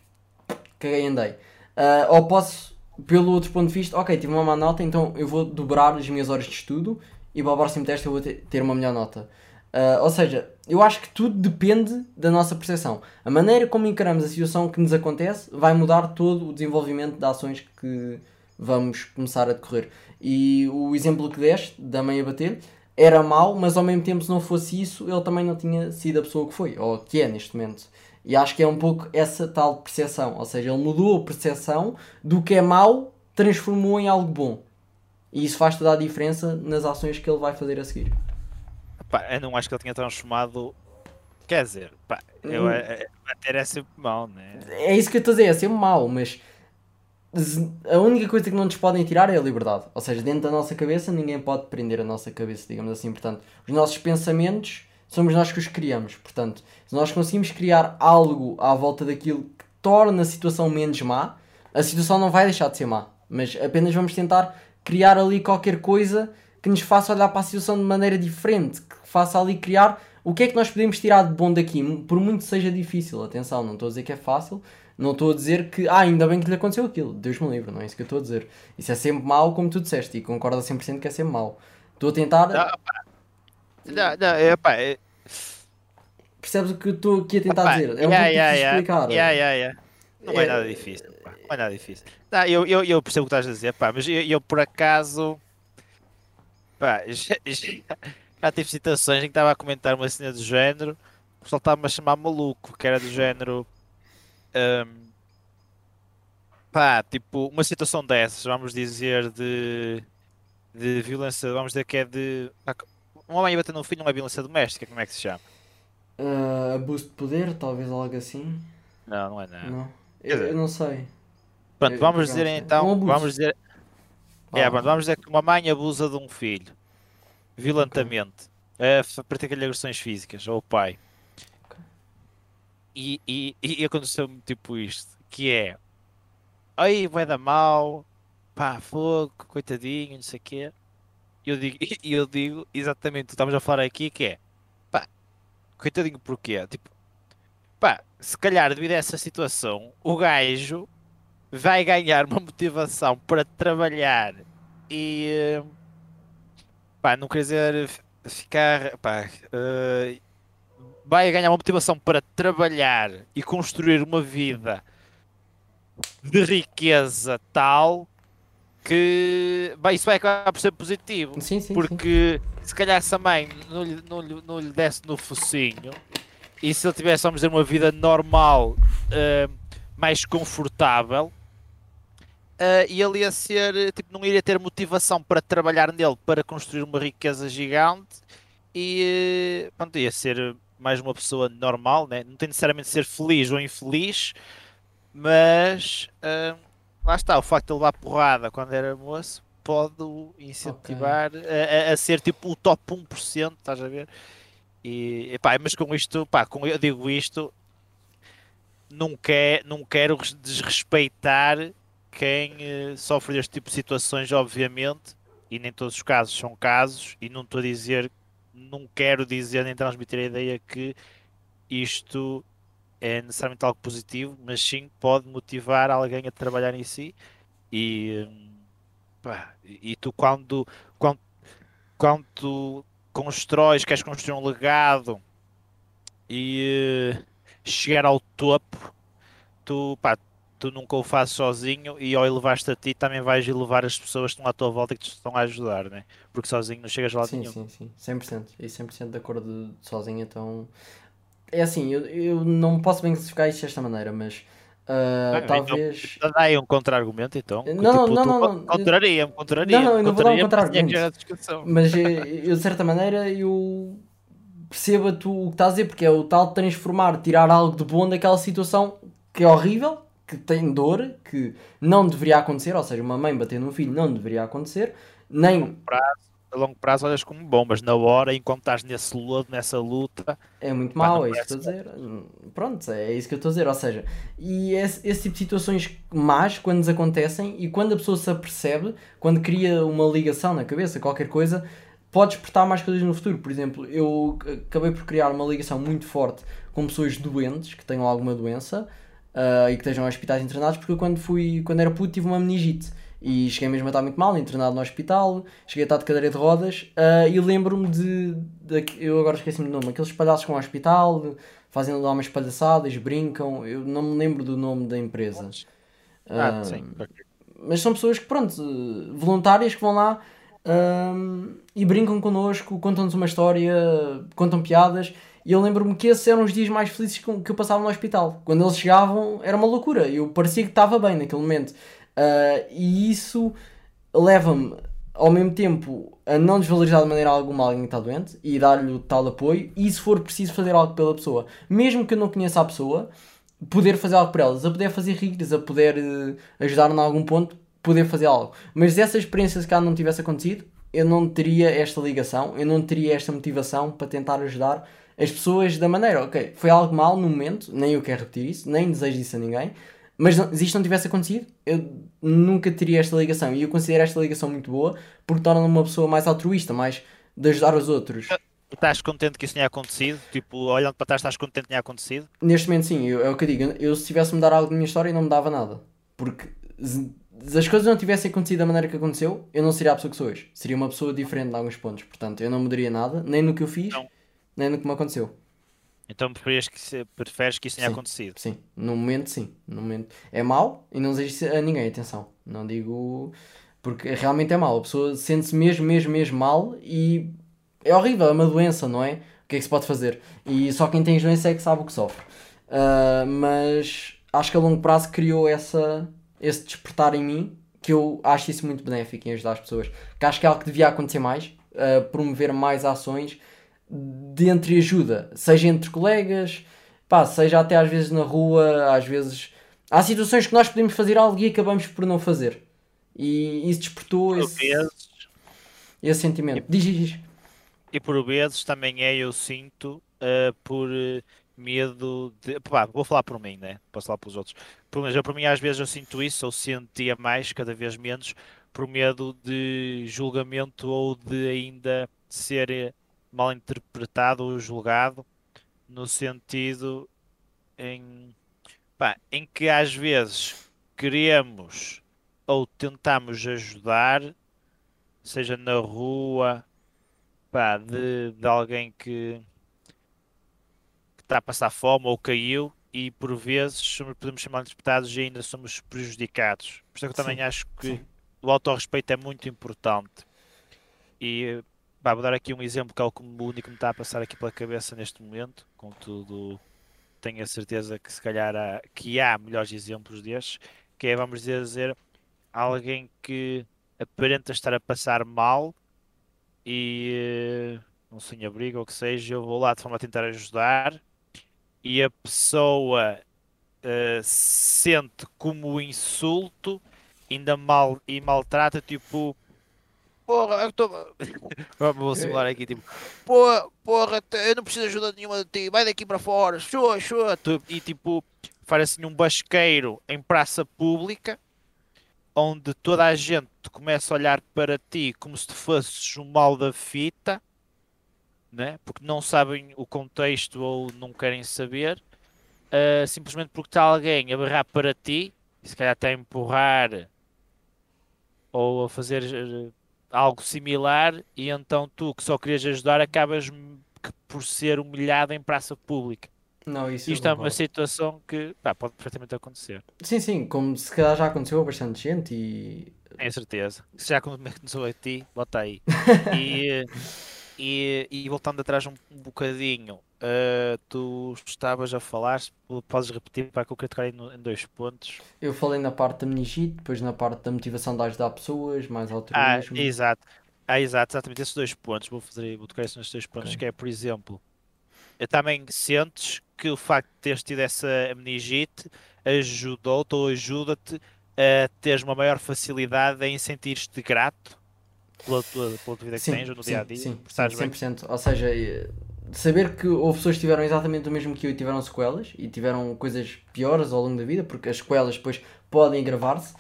caguei, andei. Uh, ou posso, pelo outro ponto de vista, ok, tive uma má nota, então eu vou dobrar as minhas horas de estudo e para o próximo teste eu vou ter uma melhor nota. Uh, ou seja, eu acho que tudo depende da nossa percepção. A maneira como encaramos a situação que nos acontece vai mudar todo o desenvolvimento de ações que vamos começar a decorrer. E o exemplo que deste, da mãe a bater, era mau, mas ao mesmo tempo, se não fosse isso, ele também não tinha sido a pessoa que foi, ou que é neste momento. E acho que é um pouco essa tal percepção, ou seja, ele mudou a percepção do que é mau, transformou em algo bom. E isso faz toda a diferença nas ações que ele vai fazer a seguir. Pá, eu não acho que ele tinha transformado. Quer dizer, pá, eu, hum. bater é sempre mau, né? É isso que eu estou a dizer, é sempre mau, mas a única coisa que não nos podem tirar é a liberdade. Ou seja, dentro da nossa cabeça ninguém pode prender a nossa cabeça, digamos assim. Portanto, os nossos pensamentos somos nós que os criamos. Portanto, se nós conseguimos criar algo à volta daquilo que torna a situação menos má, a situação não vai deixar de ser má. Mas apenas vamos tentar criar ali qualquer coisa que nos faça olhar para a situação de maneira diferente, que faça ali criar o que é que nós podemos tirar de bom daqui, por muito seja difícil. Atenção, não estou a dizer que é fácil, Não estou a dizer que, ah, ainda bem que lhe aconteceu aquilo. Deus me livre, não é isso que eu estou a dizer. Isso é sempre mau, como tu disseste, e concordo a 100% que é sempre mau. Estou a tentar. Não, não, é, pá, é... Percebes o que eu estou aqui a tentar Pá, dizer? É um yeah, yeah, explicar. yeah, yeah, yeah. Não é, É- nada difícil. pá, Não é nada difícil. Não, eu, eu, eu percebo o que estás a dizer, pá, mas eu, eu, por acaso. Pá, já, já, já tive situações em que estava a comentar uma cena do género, o pessoal estava-me a chamar maluco, que era do género. hum, pá, tipo, uma situação dessas, vamos dizer, de. de violência, vamos dizer que é de. pá, Um homem bater num filho não é violência doméstica, como é que se chama? Ah, abuso de poder, talvez algo assim. Não, não é nada. Não. Eu, eu não sei. Pronto, vamos eu dizer então, Um vamos dizer, é, Ah, pronto, vamos dizer que uma mãe abusa de um filho violentamente, é, f- pratica-lhe agressões físicas, ou o pai. Ok. E, e, e aconteceu-me tipo isto, que é, aí vai dar mal, pá, fogo, coitadinho, não sei o quê. E eu digo, eu digo exatamente o que estamos a falar aqui, que é, coitadinho porquê? Tipo, pá, se calhar devido a essa situação, o gajo vai ganhar uma motivação para trabalhar e eh, pá, não quer dizer ficar pá, eh, vai ganhar uma motivação para trabalhar e construir uma vida de riqueza tal que bem, isso vai acabar por ser positivo Sim, sim, sim. Se calhar se a mãe não lhe, não lhe, não lhe desse no focinho e se ele tivesse, vamos dizer, uma vida normal, eh, mais confortável, eh, e ele ia ser, tipo, não iria ter motivação para trabalhar nele para construir uma riqueza gigante e eh, pronto, ia ser mais uma pessoa normal, né? não tem necessariamente de ser feliz ou infeliz, mas eh, lá está, o facto de ele levar porrada quando era moço pode incentivar a, a- a ser tipo o top 1%, estás a ver? E, mas com isto, pá, com, eu digo isto, não, quer, não quero res- desrespeitar quem eh, sofre deste tipo de situações, obviamente, e nem todos os casos são casos, e não estou a dizer, não quero dizer nem transmitir a ideia que isto é necessariamente algo positivo, mas sim pode motivar alguém a trabalhar em si e, hum, pá, e e tu quando, quando, quando tu constróis, queres construir um legado e eh, chegar ao topo, tu, pá, tu nunca o fazes sozinho e ao elevar-te a ti também vais elevar as pessoas que estão à tua volta e que te estão a ajudar, né? Porque sozinho não chegas lado Sim, nenhum. sim, sim. 100%. E 100% de acordo sozinho, então. É assim, eu, eu não posso bem classificar isto desta maneira, mas. Ah, Ah, então, talvez. Dá aí um contra-argumento então. Não, tipo, não, não, não. Contraria-me, contraria-me. Não, não, não vou dar um que contra-argumento. Mas eh, eu, de certa maneira, eu percebo tu, o que estás a dizer, porque é o tal de transformar, tirar algo de bom daquela situação que é horrível, que tem dor, que não deveria acontecer, ou seja, uma mãe bater num filho não deveria acontecer, nem A longo prazo olhas como bom, mas na hora, enquanto estás nesse lodo, nessa luta, é muito não é isso que estou a dizer. Pronto, é isso que eu estou a dizer, ou seja, e esse, esse tipo de situações más, quando nos acontecem, e quando a pessoa se apercebe, quando cria uma ligação na cabeça, qualquer coisa, pode despertar mais coisas no futuro. Por exemplo, eu acabei por criar uma ligação muito forte com pessoas doentes, que tenham alguma doença, ah, e que estejam em hospitais internados, porque eu quando fui, quando era puto tive uma meningite. E cheguei mesmo a estar muito mal, internado no hospital, cheguei a estar de cadeira de rodas, ah, e lembro-me de, de- Eu agora esqueci-me do nome, aqueles palhaços com o hospital, fazem lá umas palhaçadas, brincam, eu não me lembro do nome da empresa. ah, Ah, sim, mas são pessoas que, pronto, voluntárias que vão lá ahm, e brincam connosco, contam-nos uma história, contam piadas. E eu lembro-me que esses eram os dias mais felizes que eu que eu passava no hospital. Quando eles chegavam, era uma loucura. Eu parecia que estava bem naquele momento. Ah, e isso leva-me, ao mesmo tempo, a não desvalorizar de maneira alguma alguém que está doente e dar-lhe tal apoio. E se for preciso fazer algo pela pessoa, mesmo que eu não conheça a pessoa, poder fazer algo por elas, a poder fazer rir, a poder eh, ajudar em algum ponto, poder fazer algo. Mas se essa experiência se calhar não tivesse acontecido, eu não teria esta ligação, eu não teria esta motivação para tentar ajudar as pessoas da maneira, ok, foi algo mal no momento, nem eu quero repetir isso, nem desejo isso a ninguém, mas não, se isto não tivesse acontecido, eu nunca teria esta ligação. E eu considero esta ligação muito boa porque torna-me uma pessoa mais altruísta, mais de ajudar os outros. estás contente que isso tenha acontecido? Tipo, olhando para trás, estás contente que tenha acontecido? Neste momento, sim, eu, é o que eu digo. Eu, se tivesse me dar algo da minha história, não me dava nada. Porque se se as coisas não tivessem acontecido da maneira que aconteceu, eu não seria a pessoa que sou hoje. Seria uma pessoa diferente em alguns pontos. Portanto, eu não mudaria nada, nem no que eu fiz, Não. nem no que me aconteceu. Então preferias que, se- preferes que isso tenha Sim. acontecido? Sim, no momento sim. No momento. É mau e não desejo isso a ninguém, atenção. Não digo. Porque realmente é mau. A pessoa sente-se mesmo, mesmo, mesmo mal e é horrível, é uma doença, não é? O que é que se pode fazer? E só quem tem doença é que sabe o que sofre. Ah, mas acho que a longo prazo criou essa, esse despertar em mim que eu acho isso muito benéfico em ajudar as pessoas. Que acho que é algo que devia acontecer mais, ah, promover mais ações de entre ajuda, seja entre colegas, pá, seja até às vezes na rua, às vezes há situações que nós podemos fazer algo e acabamos por não fazer. E isso despertou esse, vezes, esse sentimento. Diz, diz, diz. e por vezes também é, eu sinto, eh, por eh, medo de. Pá, vou falar por mim, né? Posso falar pelos outros. Por, mas eu, por mim, às vezes eu sinto isso, ou sentia mais, cada vez menos, por medo de julgamento ou de ainda ser eh, mal interpretado ou julgado, no sentido em, pá, em que às vezes queremos ou tentamos ajudar, seja na rua, pá, de, de alguém que está a passar fome ou caiu e por vezes podemos ser mal interpretados e ainda somos prejudicados. Por isso é que eu também Sim, acho que sim. o autorrespeito é muito importante. E vou dar aqui um exemplo que é o único que me está a passar aqui pela cabeça neste momento, contudo tenho a certeza que se calhar há, que há melhores exemplos destes, que é, vamos dizer, alguém que aparenta estar a passar mal e eh, um sem-abrigo ou o que seja, eu vou lá de forma a tentar ajudar e a pessoa eh, sente como insulto, ainda mal e maltrata, tipo, porra, eu estou. Vou simular aqui, tipo, porra, porra, eu não preciso de ajuda nenhuma de ti, vai daqui para fora, chua, chua, e tipo, faz assim um basqueiro em praça pública. Onde toda a gente começa a olhar para ti como se tu fosses um mal da fita, né? porque não sabem o contexto ou não querem saber, ah, simplesmente porque está alguém a berrar para ti, e se calhar até a empurrar ou a fazer algo similar, e então tu que só querias ajudar acabas por ser humilhado em praça pública. Não, isso Isto é uma situação que pá, pode perfeitamente acontecer, Sim, sim, como se calhar já aconteceu a bastante gente e. tenho certeza. Se já começou a ti, bota aí. E, e, e voltando atrás um, um bocadinho, ah, tu estavas a falar, podes repetir para que eu aí no- em dois pontos. Eu falei na parte da meningite, depois na parte da motivação de ajudar pessoas, mais Ah, altruísmo. exato. Ah, exato, exatamente esses dois pontos. Vou fazer, vou tocar isso nesses dois pontos, Ok. que é, por exemplo, eu também sentes que o facto de teres tido essa meningite ajudou-te ou ajuda-te a teres uma maior facilidade em sentir-te grato pela tua, pela tua vida que Sim, tens no sim, dia a dia. sim, sim, bem? 100%. Ou seja, saber que houve pessoas que tiveram exatamente o mesmo que eu e tiveram sequelas e tiveram coisas piores ao longo da vida, porque as sequelas depois podem agravar-se,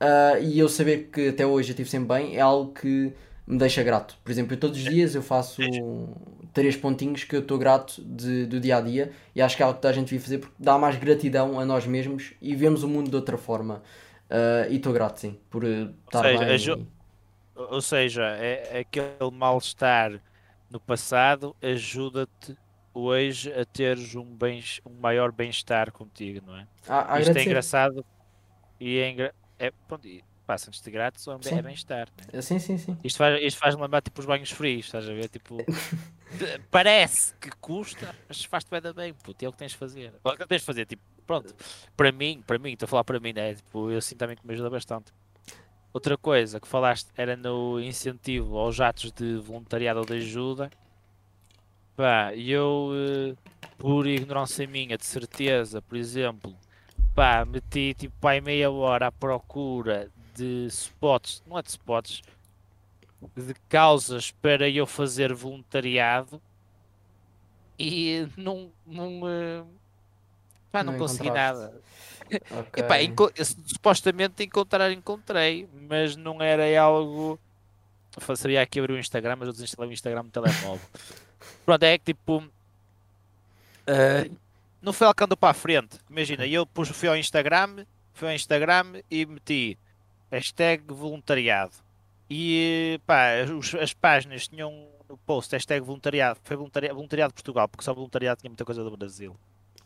ah, e eu saber que até hoje eu estive sempre bem é algo que me deixa grato. Por exemplo, eu todos os dias eu faço três pontinhos que eu estou grato de- do dia a dia e acho que é algo que a gente devia fazer porque dá mais gratidão a nós mesmos e vemos o mundo de outra forma. Ah, e estou grato, sim, por eh, estar seja, bem. Ou ou seja, é, aquele mal-estar no passado ajuda-te hoje a teres um, bem, um maior bem-estar contigo, não é? a- a Isto é engraçado e é, engra... é pronto, e pá, sentes-te grato, só é Sim. bem-estar. né? Sim, sim, sim. Isto faz, isto faz-me lembrar tipo os banhos frios, estás a ver? Tipo, de- parece que custa, mas faz-te bem da bem, puto, é o que tens de fazer. É o que tens de fazer, tipo, pronto, para mim, para mim, estou a falar para mim, né? Tipo, eu sinto também que me ajuda bastante. Outra coisa que falaste era no incentivo aos atos de voluntariado ou de ajuda. Pá, eu, eh, por ignorância minha, de certeza, por exemplo, pá, meti tipo pá, meia hora à procura de spots, não é de spots, de causas para eu fazer voluntariado e não, não, eh, pá, não, Não consegui nada. Ok. Epá, enco- supostamente encontrar encontrei, mas não era algo. Seria aqui abrir o Instagram, mas eu desinstalei o Instagram no telemóvel. Pronto, é que tipo. Uh, não foi alcançando para a frente. Imagina, eu pus, fui ao Instagram, fui ao Instagram e meti hashtag voluntariado. E pá, os, as páginas tinham no post hashtag voluntariado, foi voluntariado, voluntariado Portugal, porque só voluntariado tinha muita coisa do Brasil.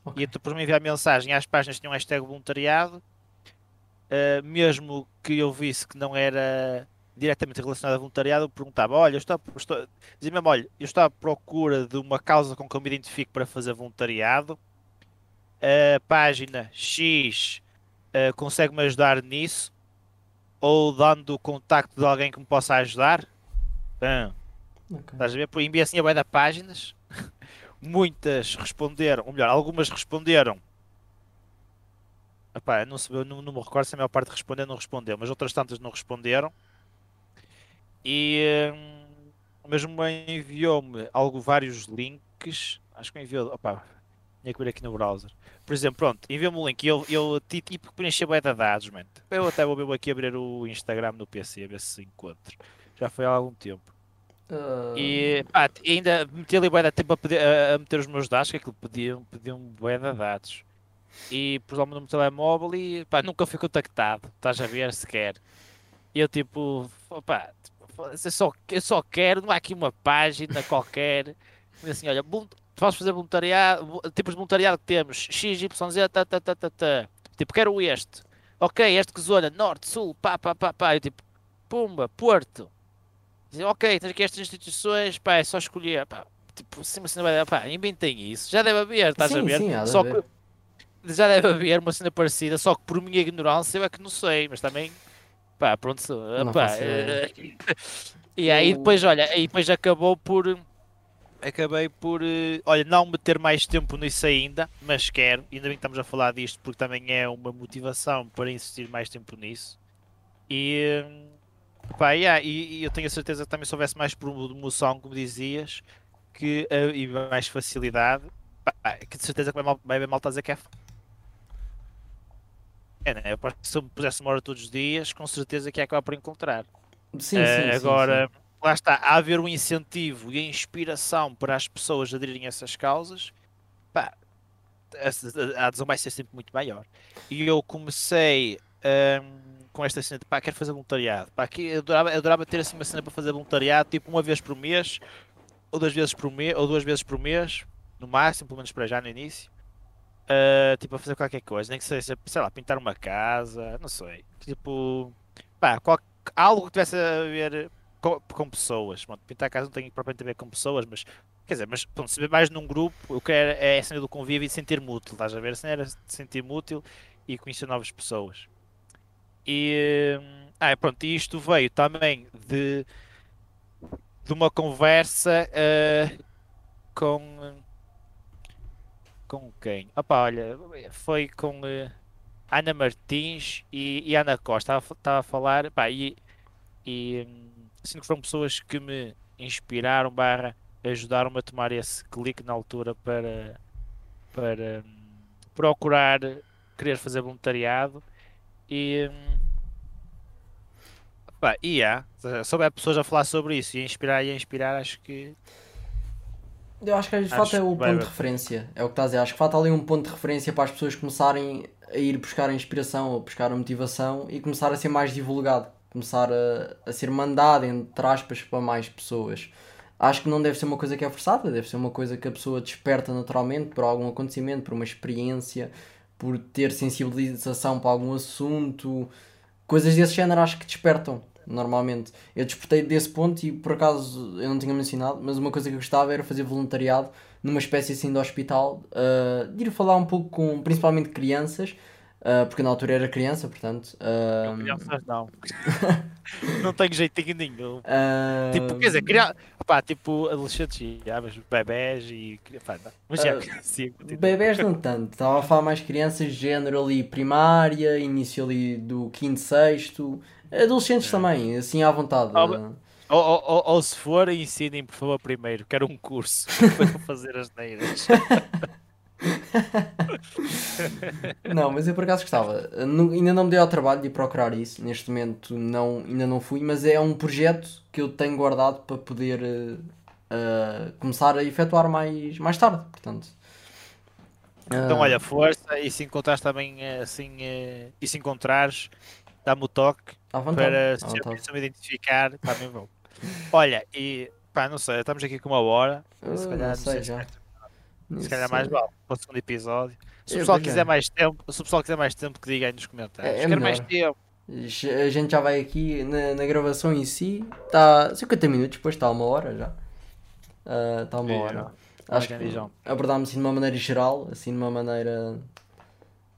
Okay. E depois me enviar mensagem às páginas que tinham hashtag voluntariado, uh, mesmo que eu visse que não era diretamente relacionado a voluntariado, eu perguntava: Olha, eu estou, estou dizia mesmo, olha, eu estou à procura de uma causa com que eu me identifico para fazer voluntariado. A página X uh, consegue-me ajudar nisso? Ou dando o contacto de alguém que me possa ajudar? Hum. Okay. Estás a ver? Por envia assim a da páginas. Muitas responderam, ou melhor, algumas responderam. Epá, não, se, não, não me recordo se a maior parte respondeu não respondeu, mas outras tantas não responderam. E hum, mesmo enviou-me algo, vários links. Acho que enviou. Opa, tinha que ver aqui no browser. Por exemplo, pronto, enviou-me um link e eu, eu tipo preenchi a de dados, man. Eu até vou aqui abrir o Instagram no PC a ver se encontro. Já foi há algum tempo. Uh... E pá, ainda meti ali bué de tempo a, pedir, a, a, meter os meus dados, que aquilo pediam, pediam bué de dados. E pus lá o meu telemóvel e pá, nunca fui contactado, estás a ver sequer. E eu tipo, pá, eu só, eu só quero, não há aqui uma página qualquer, assim, olha, posso fazer voluntariado, tipos de voluntariado que temos, X, Y, Z, tá, tá, tá, tá, tá. Tipo, quero este. Ok, este que zona, norte, sul, pá, pá, pá, pá. Eu tipo, pumba, Porto. Dizem, ok, tens aqui estas instituições, pá, é só escolher. Pá, tipo, sim, assim, vai, pá, inventem isso. Já deve haver, estás sim, a ver? Sim, só que, já deve haver uma cena parecida, só que por minha ignorância eu é que não sei, mas também, pá, pronto, pá, é, e aí depois, olha, aí depois acabou por, acabei por, eh, olha, não meter mais tempo nisso ainda, mas quero, ainda bem que estamos a falar disto, porque também é uma motivação para insistir mais tempo nisso, e Pá, yeah, e, e, eu tenho a certeza que também se houvesse mais promoção, como dizias, que, uh, e mais facilidade, pá, que de certeza que vai, mal, vai haver malta a dizer que é é, né? Eu, se eu me pusesse uma hora todos os dias, com certeza que é acabar por encontrar. Sim, uh, sim, agora, sim, sim. lá está, a haver um incentivo e a inspiração para as pessoas aderirem a essas causas, pá, a, a adesão vai ser sempre muito maior. E eu comecei. Um, com esta cena de pá, quero fazer voluntariado. Pá, aqui eu adorava, eu adorava ter assim uma cena para fazer voluntariado, tipo uma vez por mês, ou duas vezes por mês, ou duas vezes por mês, no máximo, pelo menos para já no início. Uh, tipo, a fazer qualquer coisa, nem que seja, sei lá, pintar uma casa, não sei. Tipo, pá, qual, algo que tivesse a ver com, com pessoas. Bom, pintar a casa não tem propriamente a ver com pessoas, mas quer dizer, mas pronto, se mais num grupo, o que é a cena do convívio e de sentir-me útil, estás a ver? A cena era sentir-me útil e conhecer novas pessoas. E ah, pronto, isto veio também de, de uma conversa uh, com com quem? Opa, olha, foi com uh, Ana Martins e, e, Ana Costa. Estava a falar, pá, e, e assim que foram pessoas que me inspiraram, barra, ajudaram-me a tomar esse clique na altura para, para um, procurar querer fazer voluntariado e. Pá, e há. Se houver pessoas a falar sobre isso e a inspirar e a inspirar, acho que. Eu acho que às vezes falta o ponto de referência. É o que estás a dizer. Acho que falta ali um ponto de referência para as pessoas começarem a ir buscar a inspiração ou buscar a motivação e começar a ser mais divulgado. Começar a, a ser mandado, entre aspas, para mais pessoas. Acho que não deve ser uma coisa que é forçada, deve ser uma coisa que a pessoa desperta naturalmente por algum acontecimento, por uma experiência, por ter sensibilização para algum assunto, coisas desse género acho que despertam normalmente. Eu despertei desse ponto e por acaso eu não tinha mencionado, mas uma coisa que eu gostava era fazer voluntariado numa espécie assim de hospital, uh, de ir falar um pouco com principalmente crianças Uh, porque na altura era criança, portanto. Uh... crianças não. não tenho jeitinho nenhum. Tipo, quer dizer, criança. Pá, tipo, adolescentes, já, mas bebés e. Pá, não. Mas já, sim, bebés não tanto. Estava a falar mais crianças de género ali primária, início ali do quinto, sexto. Adolescentes é. também, assim à vontade. ou, ou, ou, ou, se for, ensinem, por favor, primeiro. Quero um curso para fazer as neiras. não, mas eu por acaso gostava. Ainda não me dei ao trabalho de procurar isso. Neste momento não, ainda não fui, mas é um projeto que eu tenho guardado para poder uh, uh, começar a efetuar mais, mais tarde. Portanto, Então, uh, olha, força, e se encontrares também eh, assim, e se encontrares, dá-me o toque para se eu me identificar, também vou. Olha, e pá, não sei, estamos aqui com uma hora, Uh, se não calhar, não sei sei se já. quer- Se calhar mais sei. vale para o segundo episódio. Se o pessoal quiser mais tempo, se o pessoal quiser mais tempo, que diga aí nos comentários. É- é Quero mais tempo. A gente já vai aqui na, na gravação em si, está 50 minutos, depois está uma hora já. Está uma É, hora. Acho que abordámos assim de uma maneira geral, assim de uma maneira.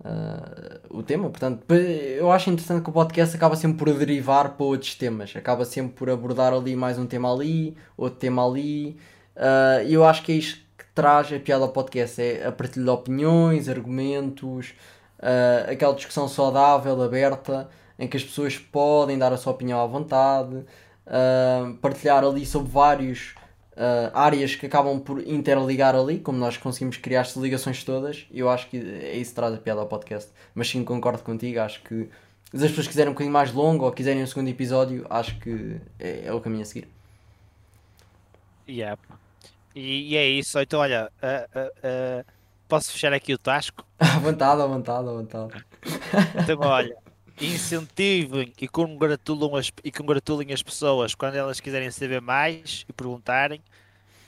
ah, o tema, portanto, eu acho interessante que o podcast acaba sempre por derivar para outros temas, acaba sempre por abordar ali mais um tema ali, outro tema ali, ah, e eu acho que é isto traz a piada ao podcast: é a partilha de opiniões, argumentos, ah, aquela discussão saudável, aberta, em que as pessoas podem dar a sua opinião à vontade, ah, partilhar ali sobre vários uh, áreas que acabam por interligar ali, como nós conseguimos criar estas ligações todas, eu acho que é isso que traz a piada ao podcast. Mas sim, concordo contigo, acho que se as pessoas quiserem um bocadinho mais longo ou quiserem um segundo episódio, acho que é, é o caminho a seguir. Yep. E, e é isso, então olha, ah, ah, posso fechar aqui o tasco? À vontade, à vontade, à vontade. Então olha, incentivem e congratulem as, e congratulem as pessoas quando elas quiserem saber mais e perguntarem,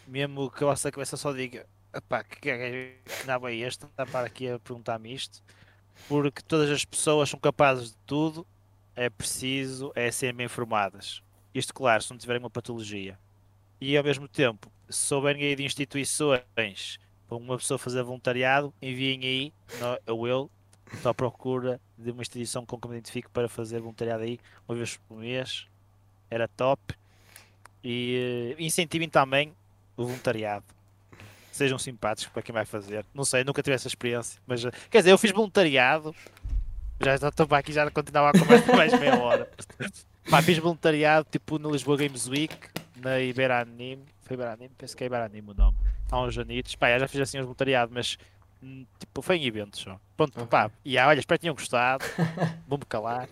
mesmo que a vossa cabeça só diga, "Epá, que é que não é este, está para aqui a perguntar-me isto, porque todas as pessoas são capazes de tudo, é preciso é serem bem informadas. Isto, claro, se não tiverem uma patologia. E ao mesmo tempo, se souberem aí de instituições para uma pessoa fazer voluntariado, enviem aí, ou eu, estou à procura de uma instituição com que me identifico para fazer voluntariado aí uma vez por mês. Era top. E eh, incentivem também o voluntariado. Sejam simpáticos para quem vai fazer. Não sei, nunca tive essa experiência. Mas eh, quer dizer, eu fiz voluntariado. Já estou aqui, já continuava a conversa mais meia hora. Pá, fiz voluntariado tipo no Lisboa Games Week, na Iberanime. Foi Iberanime? Penso que é Iberanime o nome. Há uns anitos. Pá, já fiz assim os voluntariado, mas hum, tipo, foi em eventos só. Pronto, pá, e olha, espero que tenham gostado. Vou-me calar.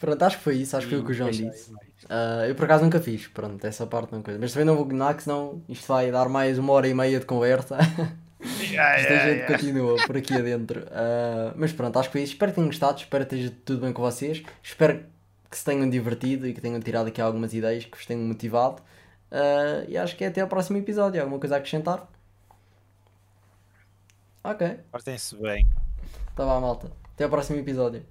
Pronto, acho que foi isso, acho que foi o que o João disse. Ah, eu por acaso nunca fiz, pronto, essa parte não coisa. Mas também não vou ganhar, que senão isto vai dar mais uma hora e meia de conversa. Ah, Esta é, gente é. continua por aqui adentro. Ah, mas pronto, acho que foi isso. Espero que tenham gostado, espero que esteja tudo bem com vocês. Espero que se tenham divertido e que tenham tirado aqui algumas ideias que vos tenham motivado. Ah, e acho que é até ao próximo episódio. Alguma coisa a acrescentar? Ok, Portem-se bem. tá bom, malta. Até ao próximo episódio.